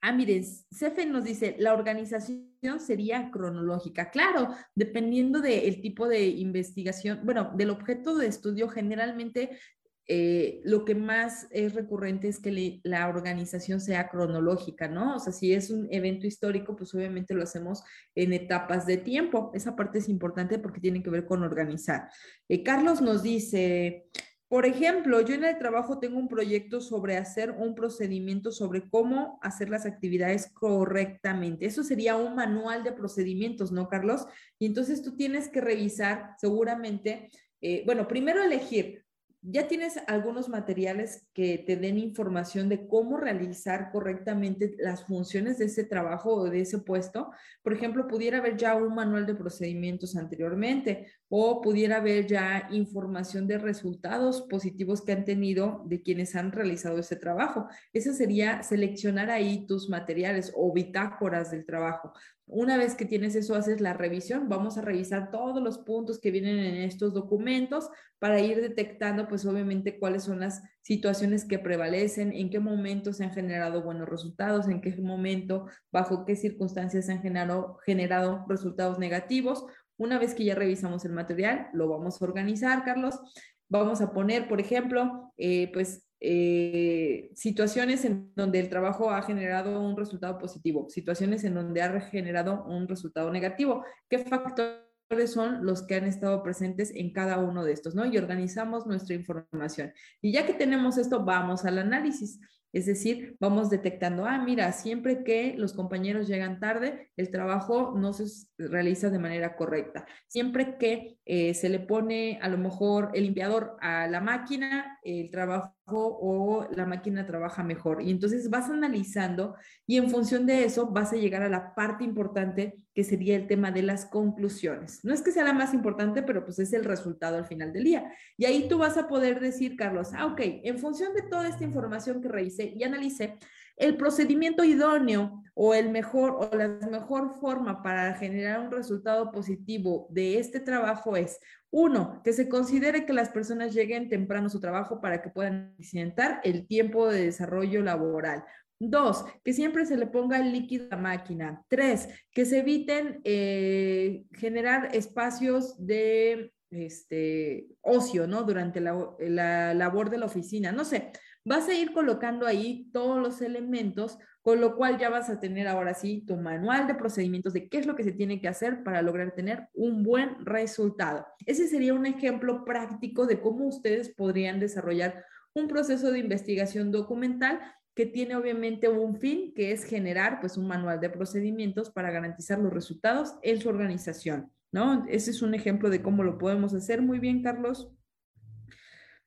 ah, miren, Cefe nos dice, la organización sería cronológica. Claro, dependiendo del tipo de investigación, bueno, del objeto de estudio, generalmente eh, lo que más es recurrente es que la organización sea cronológica, ¿no? O sea, si es un evento histórico, pues obviamente lo hacemos en etapas de tiempo. Esa parte es importante porque tiene que ver con organizar. Eh, Carlos nos dice, por ejemplo, yo en el trabajo tengo un proyecto sobre hacer un procedimiento sobre cómo hacer las actividades correctamente. Eso sería un manual de procedimientos, ¿no, Carlos? Y entonces tú tienes que revisar seguramente, eh, bueno, primero elegir ya tienes algunos materiales que te den información de cómo realizar correctamente las funciones de ese trabajo o de ese puesto. Por ejemplo, pudiera haber ya un manual de procedimientos anteriormente o pudiera haber ya información de resultados positivos que han tenido de quienes han realizado ese trabajo. Eso sería seleccionar ahí tus materiales o bitácoras del trabajo. Una vez que tienes eso, haces la revisión. Vamos a revisar todos los puntos que vienen en estos documentos para ir detectando, pues obviamente, cuáles son las situaciones que prevalecen, en qué momento se han generado buenos resultados, en qué momento, bajo qué circunstancias se han generado, resultados negativos Una vez que ya revisamos el material, lo vamos a organizar, Carlos. Vamos a poner, por ejemplo, eh, pues eh, situaciones en donde el trabajo ha generado un resultado positivo, situaciones en donde ha generado un resultado negativo. ¿Qué factores son los que han estado presentes en cada uno de estos, ¿no? Y organizamos nuestra información. Y ya que tenemos esto, vamos al análisis. Es decir, vamos detectando, ah, mira, siempre que los compañeros llegan tarde, el trabajo no se realiza de manera correcta. Siempre que eh, se le pone a lo mejor el limpiador a la máquina, el trabajo o la máquina trabaja mejor. Y entonces vas analizando y en función de eso vas a llegar a la parte importante que sería el tema de las conclusiones. No es que sea la más importante, pero pues es el resultado al final del día. Y ahí tú vas a poder decir, Carlos, ah, ok, en función de toda esta información que revisé y analicé, el procedimiento idóneo o el mejor o la mejor forma para generar un resultado positivo de este trabajo es uno, que se considere que las personas lleguen temprano a su trabajo para que puedan accidentar el tiempo de desarrollo laboral. Dos, que siempre se le ponga el líquido a la máquina. Tres, que se eviten eh, generar espacios de este, ocio, ¿no? Durante la, la labor de la oficina. No sé, vas a ir colocando ahí todos los elementos, con lo cual ya vas a tener ahora sí tu manual de procedimientos de qué es lo que se tiene que hacer para lograr tener un buen resultado. Ese sería un ejemplo práctico de cómo ustedes podrían desarrollar un proceso de investigación documental que tiene obviamente un fin, que es generar pues un manual de procedimientos para garantizar los resultados en su organización, ¿no? Ese es un ejemplo de cómo lo podemos hacer. Muy bien, Carlos.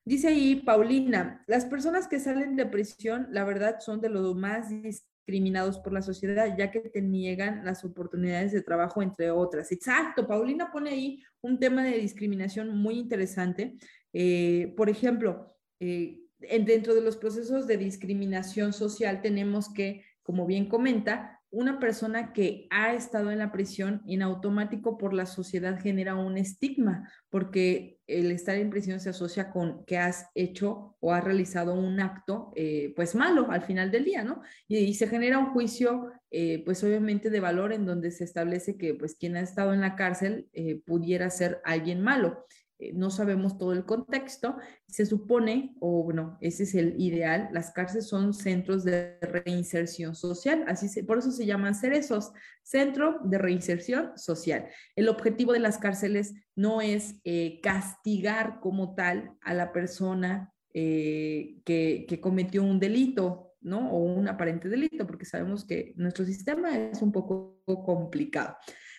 Dice ahí Paulina, las personas que salen de prisión, la verdad, son de los más discriminados por la sociedad, ya que te niegan las oportunidades de trabajo, entre otras. Exacto, Paulina pone ahí un tema de discriminación muy interesante. Eh, por ejemplo, eh, dentro de los procesos de discriminación social tenemos que, como bien comenta, una persona que ha estado en la prisión en automático por la sociedad genera un estigma, porque el estar en prisión se asocia con que has hecho o has realizado un acto, eh, pues malo al final del día, ¿no? Y, se genera un juicio, eh, pues obviamente de valor en donde se establece que pues quien ha estado en la cárcel eh, pudiera ser alguien malo. Eh, no sabemos todo el contexto, se supone, o bueno, ese es el ideal, las cárceles son centros de reinserción social, así por eso se llaman cerezos, centro de reinserción social. El objetivo de las cárceles no es eh, castigar como tal a la persona eh, que, que cometió un delito, ¿no? O un aparente delito, porque sabemos que nuestro sistema es un poco complicado,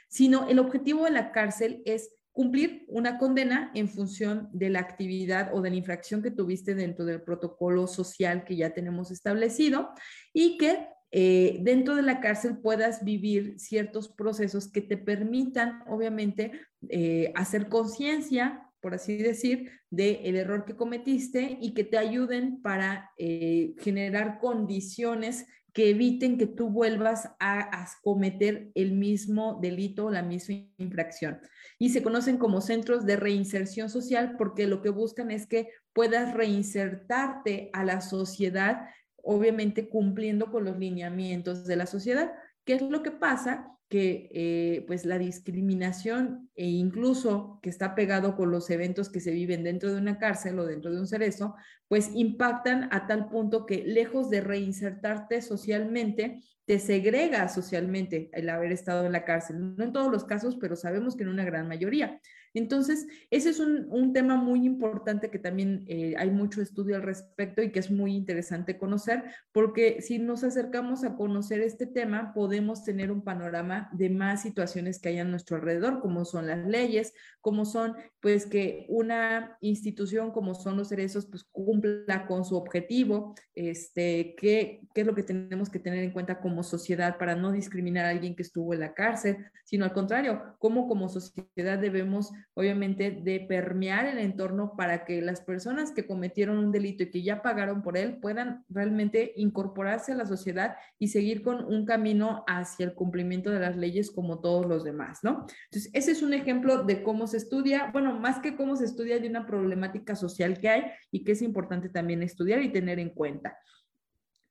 sino el objetivo de la cárcel es cumplir una condena en función de la actividad o de la infracción que tuviste dentro del protocolo social que ya tenemos establecido y que eh, dentro de la cárcel puedas vivir ciertos procesos que te permitan, obviamente, eh, hacer conciencia, por así decir, del error que cometiste y que te ayuden para eh, generar condiciones que eviten que tú vuelvas a, cometer el mismo delito o la misma infracción. Y se conocen como centros de reinserción social porque lo que buscan es que puedas reinsertarte a la sociedad, obviamente cumpliendo con los lineamientos de la sociedad. ¿Qué es lo que pasa? Que eh, pues la discriminación e incluso que está pegado con los eventos que se viven dentro de una cárcel o dentro de un cerezo, pues impactan a tal punto que lejos de reinsertarte socialmente, te segrega socialmente el haber estado en la cárcel. No en todos los casos, pero sabemos que en una gran mayoría. Entonces, ese es un, tema muy importante que también eh, hay mucho estudio al respecto y que es muy interesante conocer, porque si nos acercamos a conocer este tema, podemos tener un panorama de más situaciones que hay a nuestro alrededor, como son las leyes, como son, pues, que una institución como son los cerezos, pues, cumpla con su objetivo, este, qué, qué es lo que tenemos que tener en cuenta como sociedad para no discriminar a alguien que estuvo en la cárcel, sino al contrario, cómo como sociedad debemos obviamente, de permear el entorno para que las personas que cometieron un delito y que ya pagaron por él puedan realmente incorporarse a la sociedad y seguir con un camino hacia el cumplimiento de las leyes como todos los demás, ¿no? Entonces, ese es un ejemplo de cómo se estudia, bueno, más que cómo se estudia de una problemática social que hay y que es importante también estudiar y tener en cuenta.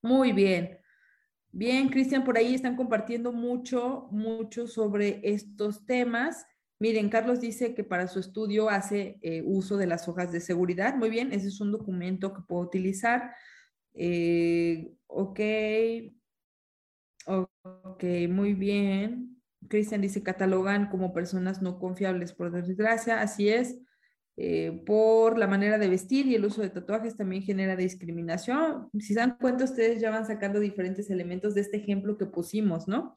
Muy bien. Bien, Cristian, por ahí están compartiendo mucho, mucho sobre estos temas. Miren, Carlos dice que para su estudio hace eh, uso de las hojas de seguridad. Muy bien, ese es un documento que puedo utilizar. Eh, ok. Ok, muy bien. Cristian dice, catalogan como personas no confiables, por desgracia. Así es. Eh, por la manera de vestir y el uso de tatuajes también genera discriminación. Si se dan cuenta, ustedes ya van sacando diferentes elementos de este ejemplo que pusimos, ¿no?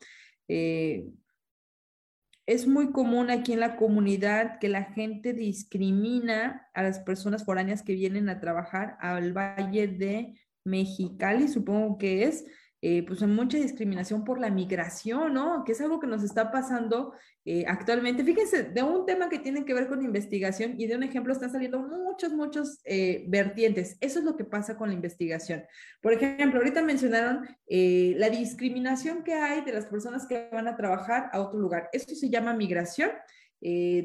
Eh, es muy común aquí en la comunidad que la gente discrimina a las personas foráneas que vienen a trabajar al Valle de Mexicali, supongo que es, eh, pues mucha discriminación por la migración, ¿no? Que es algo que nos está pasando eh, actualmente. Fíjense, de un tema que tiene que ver con investigación y de un ejemplo están saliendo muchos, muchos eh, vertientes. Eso es lo que pasa con la investigación. Por ejemplo, ahorita mencionaron la discriminación que hay de las personas que van a trabajar a otro lugar. Esto se llama migración.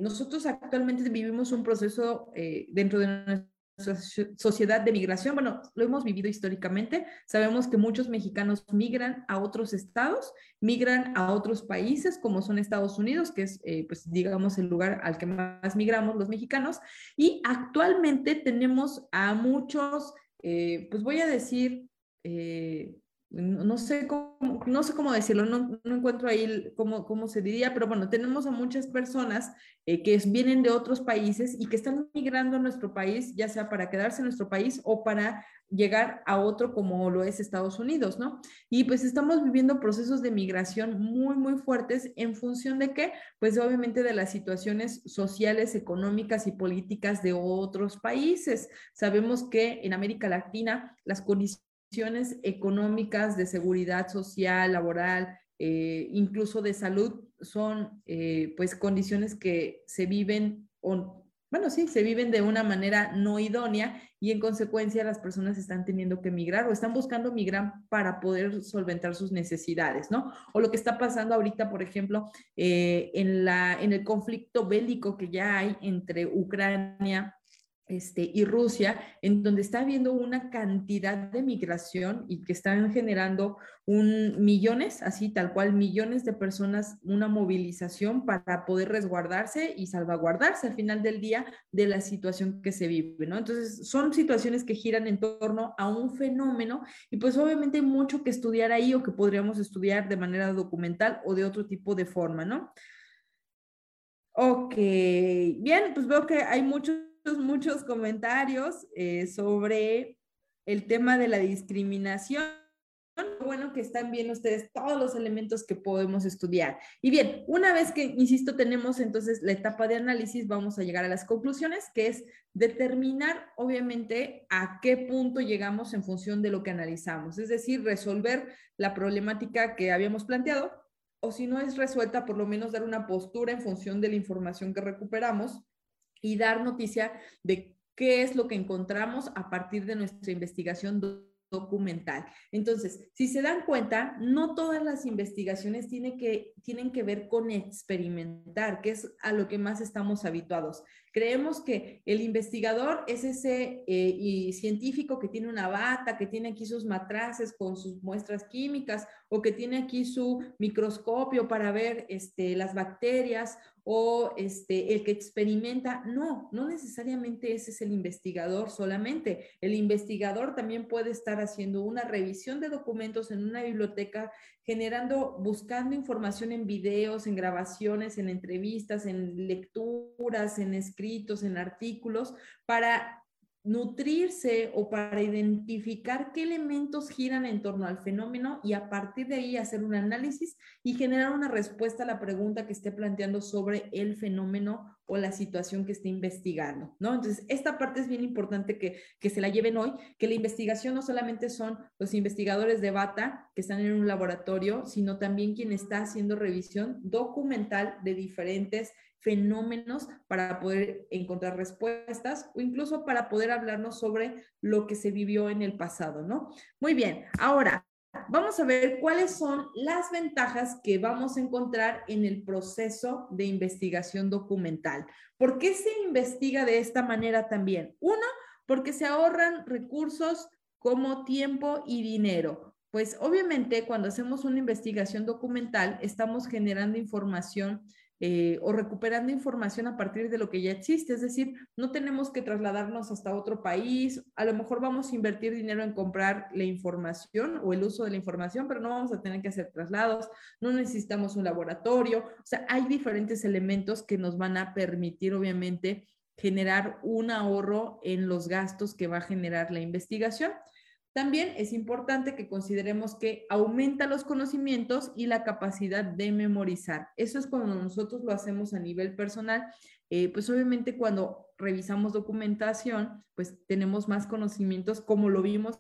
nosotros actualmente vivimos un proceso dentro de nuestra sociedad de migración, bueno, lo hemos vivido históricamente, sabemos que muchos mexicanos migran a otros estados, migran a otros países como son Estados Unidos, que es, eh, pues, digamos, el lugar al que más migramos los mexicanos, y actualmente tenemos a muchos, eh, pues voy a decir, eh, no sé cómo, no sé cómo decirlo, no, no encuentro ahí cómo, cómo, se diría, pero bueno, tenemos a muchas personas eh, que vienen de otros países y que están migrando a nuestro país, ya sea para quedarse en nuestro país o para llegar a otro como lo es Estados Unidos, ¿no? Y pues estamos viviendo procesos de migración muy, muy fuertes en función de qué? Pues obviamente de las situaciones sociales, económicas y políticas de otros países. Sabemos que en América Latina las condiciones económicas, de seguridad social, laboral, eh, incluso de salud, son eh, pues condiciones que se viven, o, bueno, sí, se viven de una manera no idónea y en consecuencia las personas están teniendo que migrar o están buscando migrar para poder solventar sus necesidades, ¿no? O lo que está pasando ahorita, por ejemplo, eh, en, la, en el conflicto bélico que ya hay entre Ucrania este, y Rusia, en donde está habiendo una cantidad de migración y que están generando un, millones, así tal cual, millones de personas, una movilización para poder resguardarse y salvaguardarse al final del día de la situación que se vive, ¿no? Entonces, son situaciones que giran en torno a un fenómeno y pues obviamente hay mucho que estudiar ahí o que podríamos estudiar de manera documental o de otro tipo de forma, ¿no? Ok, bien, pues veo que hay muchos muchos comentarios eh, sobre el tema de la discriminación. Bueno, que están viendo ustedes todos los elementos que podemos estudiar. Y bien, una vez que, insisto, tenemos entonces la etapa de análisis, vamos a llegar a las conclusiones, que es determinar, obviamente, a qué punto llegamos en función de lo que analizamos. Es decir, resolver la problemática que habíamos planteado, o si no es resuelta, por lo menos dar una postura en función de la información que recuperamos y dar noticia de qué es lo que encontramos a partir de nuestra investigación documental. Entonces, si se dan cuenta, no todas las investigaciones tienen que, tienen que ver con experimentar, que es a lo que más estamos habituados. Creemos que el investigador es ese eh, científico que tiene una bata, que tiene aquí sus matraces con sus muestras químicas o que tiene aquí su microscopio para ver este, las bacterias o este, el que experimenta. No, no necesariamente ese es el investigador solamente. El investigador también puede estar haciendo una revisión de documentos en una biblioteca generando, buscando información en videos, en grabaciones, en entrevistas, en lecturas, en escritos, en artículos, para nutrirse o para identificar qué elementos giran en torno al fenómeno y a partir de ahí hacer un análisis y generar una respuesta a la pregunta que esté planteando sobre el fenómeno o la situación que esté investigando, ¿no? Entonces, esta parte es bien importante que, que se la lleven hoy, que la investigación no solamente son los investigadores de bata que están en un laboratorio, sino también quien está haciendo revisión documental de diferentes fenómenos para poder encontrar respuestas o incluso para poder hablarnos sobre lo que se vivió en el pasado, ¿no? Muy bien, ahora vamos a ver cuáles son las ventajas que vamos a encontrar en el proceso de investigación documental. ¿Por qué se investiga de esta manera también? Uno, porque se ahorran recursos como tiempo y dinero. Pues obviamente cuando hacemos una investigación documental estamos generando información eh, o recuperando información a partir de lo que ya existe. Es decir, no tenemos que trasladarnos hasta otro país. A lo mejor vamos a invertir dinero en comprar la información o el uso de la información, pero no vamos a tener que hacer traslados. No necesitamos un laboratorio. O sea, hay diferentes elementos que nos van a permitir, obviamente, generar un ahorro en los gastos que va a generar la investigación. También es importante que consideremos que aumenta los conocimientos y la capacidad de memorizar. Eso es cuando nosotros lo hacemos a nivel personal. Eh, pues obviamente cuando revisamos documentación, pues tenemos más conocimientos como lo vimos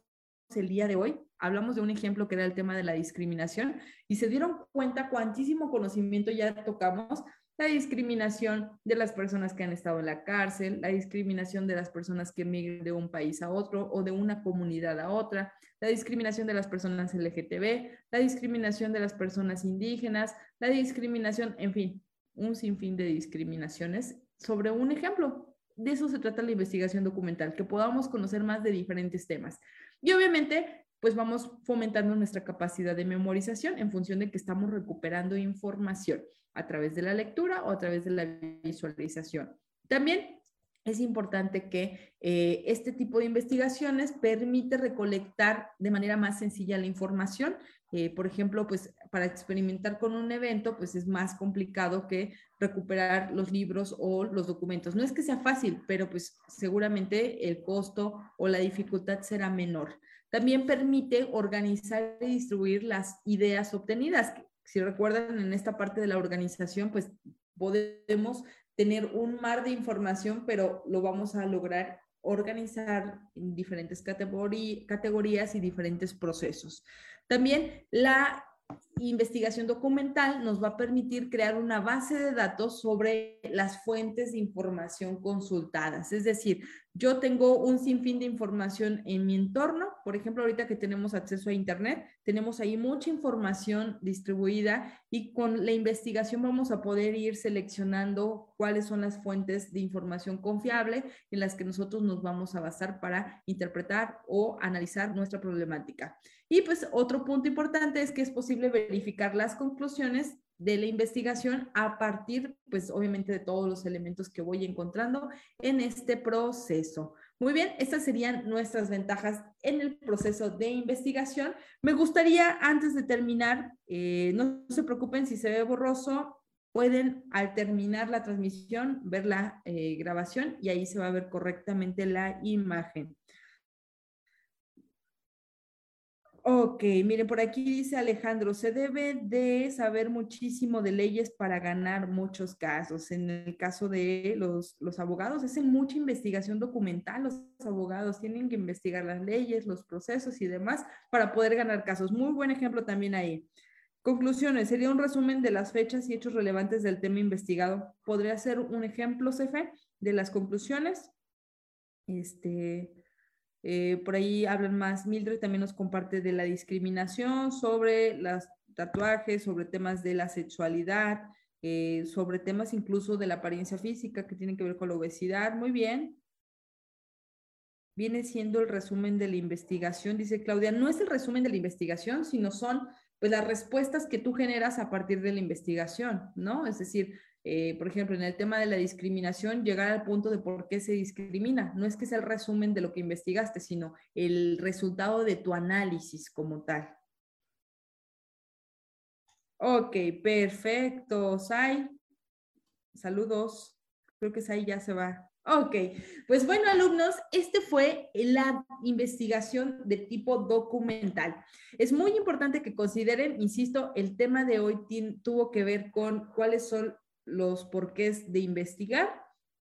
el día de hoy. Hablamos de un ejemplo que era el tema de la discriminación y se dieron cuenta cuantísimo conocimiento ya tocamos la discriminación de las personas que han estado en la cárcel, la discriminación de las personas que emigran de un país a otro o de una comunidad a otra, la discriminación de las personas LGTB, la discriminación de las personas indígenas, la discriminación, en fin, un sinfín de discriminaciones sobre un ejemplo. De eso se trata la investigación documental, que podamos conocer más de diferentes temas. Y obviamente pues vamos fomentando nuestra capacidad de memorización en función de que estamos recuperando información a través de la lectura o a través de la visualización. También es importante que eh, este tipo de investigaciones permite recolectar de manera más sencilla la información. Eh, por ejemplo, pues para experimentar con un evento, pues es más complicado que recuperar los libros o los documentos. No es que sea fácil, pero pues seguramente el costo o la dificultad será menor. También permite organizar y distribuir las ideas obtenidas. Si recuerdan, en esta parte de la organización, pues podemos tener un mar de información, pero lo vamos a lograr organizar en diferentes categorías y diferentes procesos. También la investigación documental nos va a permitir crear una base de datos sobre las fuentes de información consultadas. Es decir, yo tengo un sinfín de información en mi entorno. Por ejemplo, ahorita que tenemos acceso a Internet, tenemos ahí mucha información distribuida y con la investigación vamos a poder ir seleccionando cuáles son las fuentes de información confiable en las que nosotros nos vamos a basar para interpretar o analizar nuestra problemática. Y pues otro punto importante es que es posible verificar las conclusiones de la investigación a partir, pues obviamente, de todos los elementos que voy encontrando en este proceso. Muy bien, estas serían nuestras ventajas en el proceso de investigación. Me gustaría, antes de terminar, eh, no se preocupen si se ve borroso, pueden al terminar la transmisión ver la eh, grabación y ahí se va a ver correctamente la imagen. Ok, miren, por aquí dice Alejandro, se debe de saber muchísimo de leyes para ganar muchos casos. En el caso de los, los abogados, hacen mucha investigación documental, los abogados tienen que investigar las leyes, los procesos y demás para poder ganar casos. Muy buen ejemplo también ahí. Conclusiones, sería un resumen de las fechas y hechos relevantes del tema investigado. ¿Podría ser un ejemplo, Cefe, de las conclusiones? Este, eh, por ahí hablan más, Mildred también nos comparte de la discriminación, sobre los tatuajes, sobre temas de la sexualidad, eh, sobre temas incluso de la apariencia física que tienen que ver con la obesidad. Muy bien. Viene siendo el resumen de la investigación, dice Claudia. No es el resumen de la investigación, sino son pues las respuestas que tú generas a partir de la investigación, ¿no? Es decir, eh, por ejemplo, en el tema de la discriminación, llegar al punto de por qué se discrimina. No es que sea el resumen de lo que investigaste, sino el resultado de tu análisis como tal. Ok, perfecto. Sai, saludos. Creo que Sai ya se va. Ok, pues bueno, alumnos, este fue la investigación de tipo documental. Es muy importante que consideren, insisto, el tema de hoy tuvo que ver con cuáles son los porqués de investigar.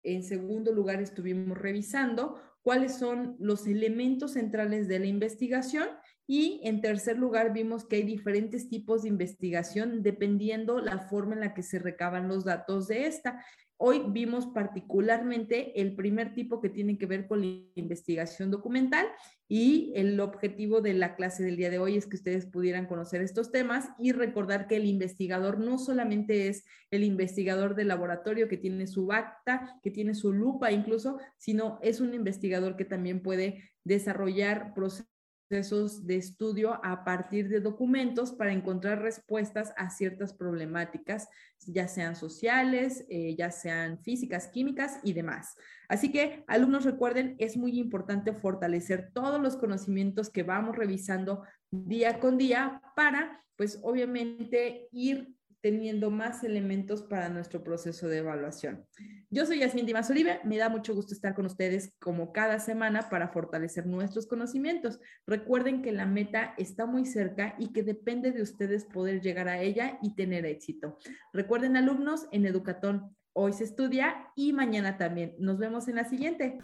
En segundo lugar, estuvimos revisando cuáles son los elementos centrales de la investigación. Y en tercer lugar, vimos que hay diferentes tipos de investigación dependiendo la forma en la que se recaban los datos de esta. Hoy vimos particularmente el primer tipo que tiene que ver con la investigación documental y el objetivo de la clase del día de hoy es que ustedes pudieran conocer estos temas y recordar que el investigador no solamente es el investigador del laboratorio que tiene su acta, que tiene su lupa incluso, sino es un investigador que también puede desarrollar procesos procesos de estudio a partir de documentos para encontrar respuestas a ciertas problemáticas, ya sean sociales, eh, ya sean físicas, químicas y demás. Así que, alumnos, recuerden, es muy importante fortalecer todos los conocimientos que vamos revisando día con día para, pues, obviamente, ir teniendo más elementos para nuestro proceso de evaluación. Yo soy Yasmin Dimas Olive, me da mucho gusto estar con ustedes como cada semana para fortalecer nuestros conocimientos. Recuerden que la meta está muy cerca y que depende de ustedes poder llegar a ella y tener éxito. Recuerden alumnos, en Educatón hoy se estudia y mañana también. Nos vemos en la siguiente.